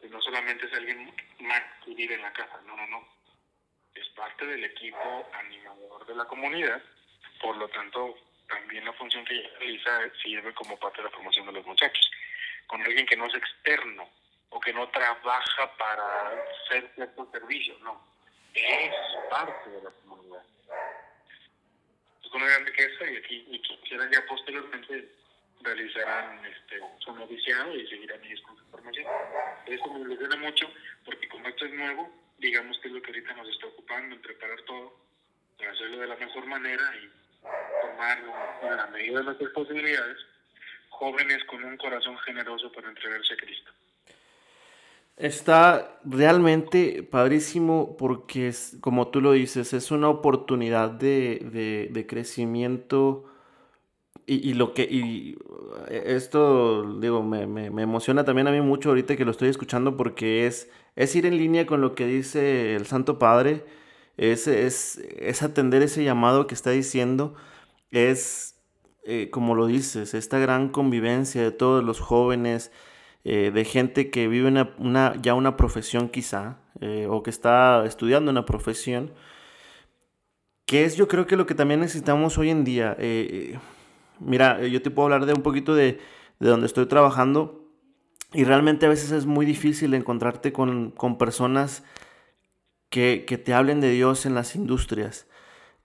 que no solamente es alguien más que vive en la casa, no, no, no. Es parte del equipo animador de la comunidad, por lo tanto, también la función que ella realiza sirve como parte de la formación de los muchachos con alguien que no es externo o que no trabaja para hacer cierto servicio, no, es parte de la comunidad. Es una gran riqueza y aquí y quisiera ya posteriormente realizarán este, su noviciado y seguirán ellos con su formación. Eso me ilusiona mucho porque como esto es nuevo, digamos que es lo que ahorita nos está ocupando en preparar todo para hacerlo de la mejor manera y formar en la medida de nuestras posibilidades jóvenes con un corazón generoso para entregarse a Cristo. Está realmente padrísimo porque, es, como tú lo dices, es una oportunidad de, de, crecimiento y, y, lo que... Y esto, digo, me, me, me, emociona también a mí mucho ahorita que lo estoy escuchando porque es, es ir en línea con lo que dice el Santo Padre, es, es, es atender ese llamado que está diciendo, es eh, como lo dices, esta gran convivencia de todos los jóvenes, eh, de gente que vive una, ya una profesión quizá, eh, o que está estudiando una profesión, que es yo creo que lo que también necesitamos hoy en día. mira, yo te puedo hablar de un poquito de, de donde estoy trabajando y realmente a veces es muy difícil encontrarte con, con personas que, que, te hablen de Dios en las industrias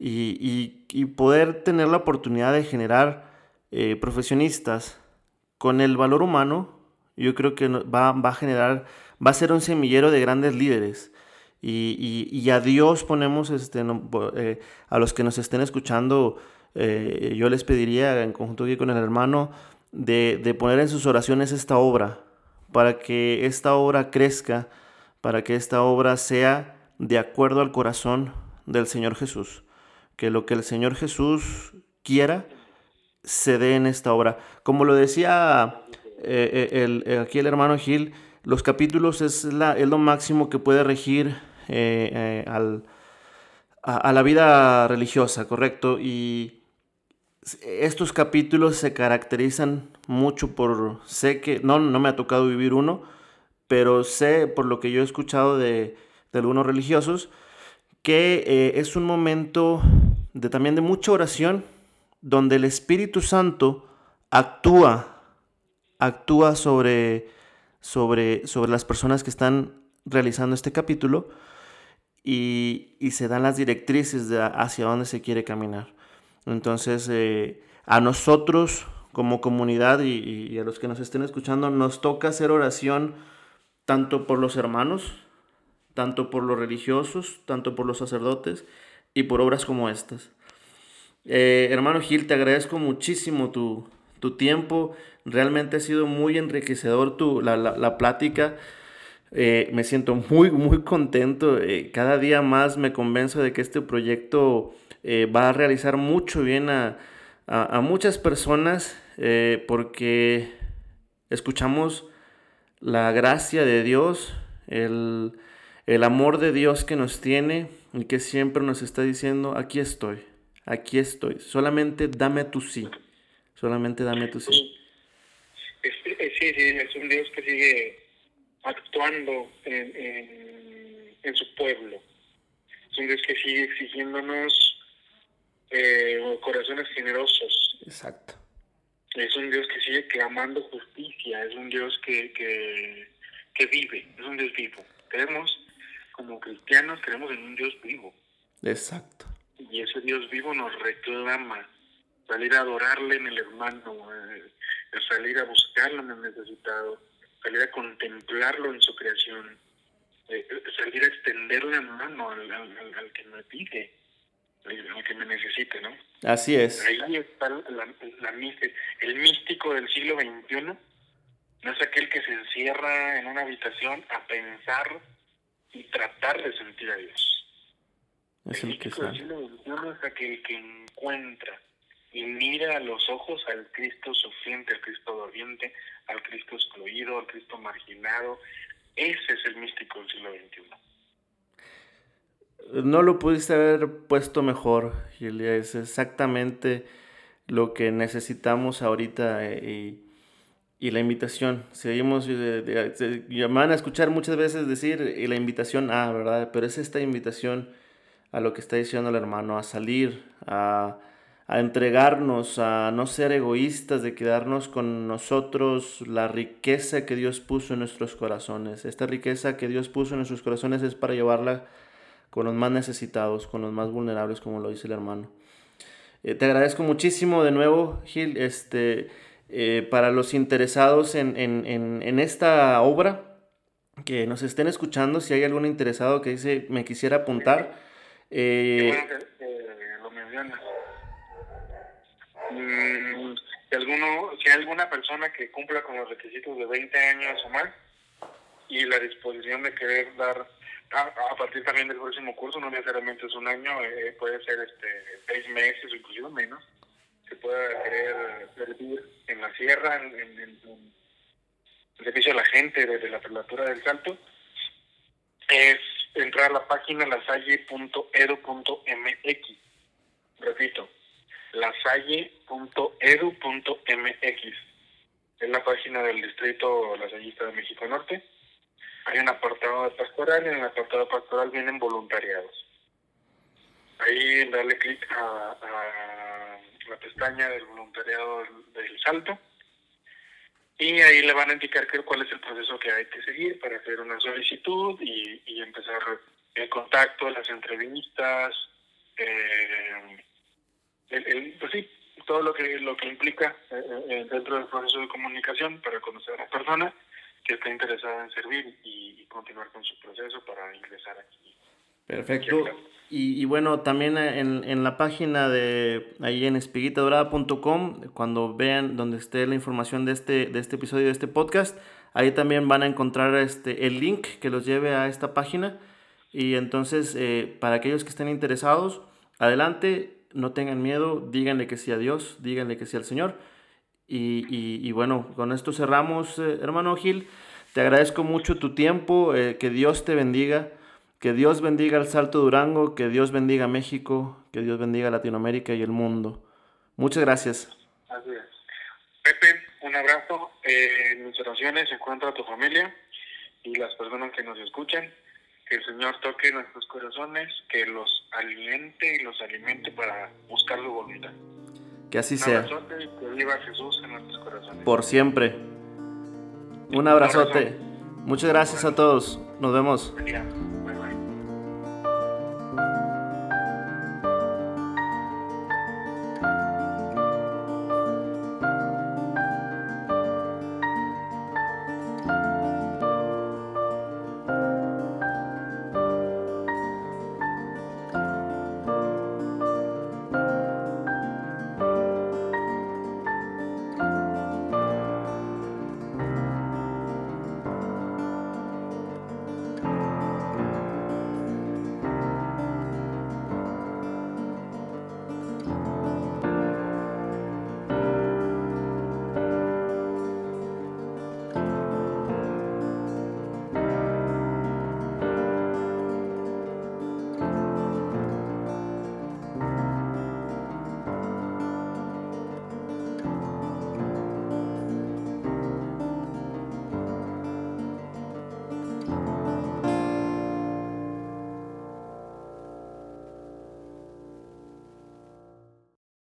y, poder tener la oportunidad de generar eh, profesionistas con el valor humano, yo creo que va, a generar, va a ser un semillero de grandes líderes. Y, a Dios ponemos, este, eh, a los que nos estén escuchando, eh, yo les pediría en conjunto aquí con el hermano de, de poner en sus oraciones esta obra, para que esta obra crezca, para que esta obra sea de acuerdo al corazón del Señor Jesús que lo que el Señor Jesús quiera se dé en esta obra. Como lo decía eh, eh, el, eh, aquí el hermano Gil, los capítulos es, la, es lo máximo que puede regir al, a, la vida religiosa, ¿correcto? Y estos capítulos se caracterizan mucho por, sé que, no, no me ha tocado vivir uno, pero sé por lo que yo he escuchado de, de algunos religiosos, que es un momento de también de mucha oración, donde el Espíritu Santo actúa, actúa sobre, sobre, sobre las personas que están realizando este capítulo y, se dan las directrices hacia dónde se quiere caminar. Entonces, eh, a nosotros como comunidad y, a los que nos estén escuchando, nos toca hacer oración tanto por los hermanos, tanto por los religiosos, tanto por los sacerdotes y por obras como estas. Eh, hermano Gil, te agradezco muchísimo tu, tiempo. Realmente ha sido muy enriquecedor tu, la, la, plática. Eh, me siento muy, muy contento. Cada día más me convenzo de que este proyecto va a realizar mucho bien a, a, muchas personas porque escuchamos la gracia de Dios, el, el amor de Dios que nos tiene y que siempre nos está diciendo, aquí estoy, aquí estoy, solamente dame tu sí, solamente dame tu sí. Sí, sí, es un Dios que sigue actuando en, en, su pueblo, es un Dios que sigue exigiéndonos eh, corazones generosos. Exacto. Es un Dios que sigue clamando justicia, es un Dios que, que, que vive, es un Dios vivo. Queremos como cristianos creemos en un Dios vivo. Exacto. Y ese Dios vivo nos reclama salir a adorarle en el hermano, eh, salir a buscarlo en el necesitado, salir a contemplarlo en su creación, eh, salir a extender la mano al, al, que me pide, al, que me necesite, ¿no? Así es. Ahí está la, la, el místico del siglo XXI, no es aquel que se encierra en una habitación a pensar y tratar de sentir a Dios. Es el, que del siglo XXI es aquel que encuentra y mira a los ojos al Cristo sufriente, al Cristo doliente, al Cristo excluido, al Cristo marginado. Ese es el místico del siglo XXI. No lo pudiste haber puesto mejor, Gilia. Es exactamente lo que necesitamos ahorita eh, y, la invitación. Seguimos, de, de, van a escuchar muchas veces decir y la invitación ah, ¿verdad? Pero es esta invitación a lo que está diciendo el hermano, a salir, a a entregarnos, a no ser egoístas, de quedarnos con nosotros, la riqueza que Dios puso en nuestros corazones. Esta riqueza que Dios puso en nuestros corazones es para llevarla con los más necesitados, con los más vulnerables, como lo dice el hermano. Eh, te agradezco muchísimo de nuevo, Gil, este, eh, para los interesados en, esta obra, que nos estén escuchando, si hay algún interesado que dice, me quisiera apuntar. Eh, Mm, si, alguno, si hay alguna persona que cumpla con los requisitos de 20 años o más y la disposición de querer dar a, partir también del próximo curso, no necesariamente es un año, eh, puede ser este seis meses o inclusive menos, se pueda querer servir en la sierra, en, en, servicio a la gente desde la prelatura del Salto, es entrar a la página lasalle.edu.mx. Repito, lasalle.edu.mx. Es la página del distrito lasallista de México Norte. Hay un apartado de pastoral y en el apartado pastoral vienen voluntariados. Ahí darle clic a, la pestaña del voluntariado del Salto y ahí le van a indicar cuál es el proceso que hay que seguir para hacer una solicitud y, y empezar el contacto, las entrevistas, eh, el, pues sí, todo lo que lo que implica eh, eh, dentro del proceso de comunicación para conocer a la persona que está interesada en servir y, continuar con su proceso para ingresar aquí. Perfecto. Y, bueno, también en, en, la página de ahí en espiguitadorada.com, cuando vean donde esté la información de este, de este episodio, de este podcast, ahí también van a encontrar este, el link que los lleve a esta página. Y entonces, eh, para aquellos que estén interesados, adelante, no tengan miedo, díganle que sí a Dios, díganle que sí al Señor. Y, bueno, con esto cerramos, eh, hermano Gil. Te agradezco mucho tu tiempo, eh, que Dios te bendiga, que Dios bendiga el Salto Durango, que Dios bendiga México, que Dios bendiga Latinoamérica y el mundo. Muchas gracias. Así. Pepe, un abrazo. Eh, mis oraciones encuentra tu familia y las personas que nos escuchan que el Señor toque nuestros corazones, que los alimente y los alimente para buscar su voluntad. Que así sea. Un abrazote y que viva Jesús en nuestros corazones. Por siempre. Un abrazote. Muchas gracias a todos. Nos vemos.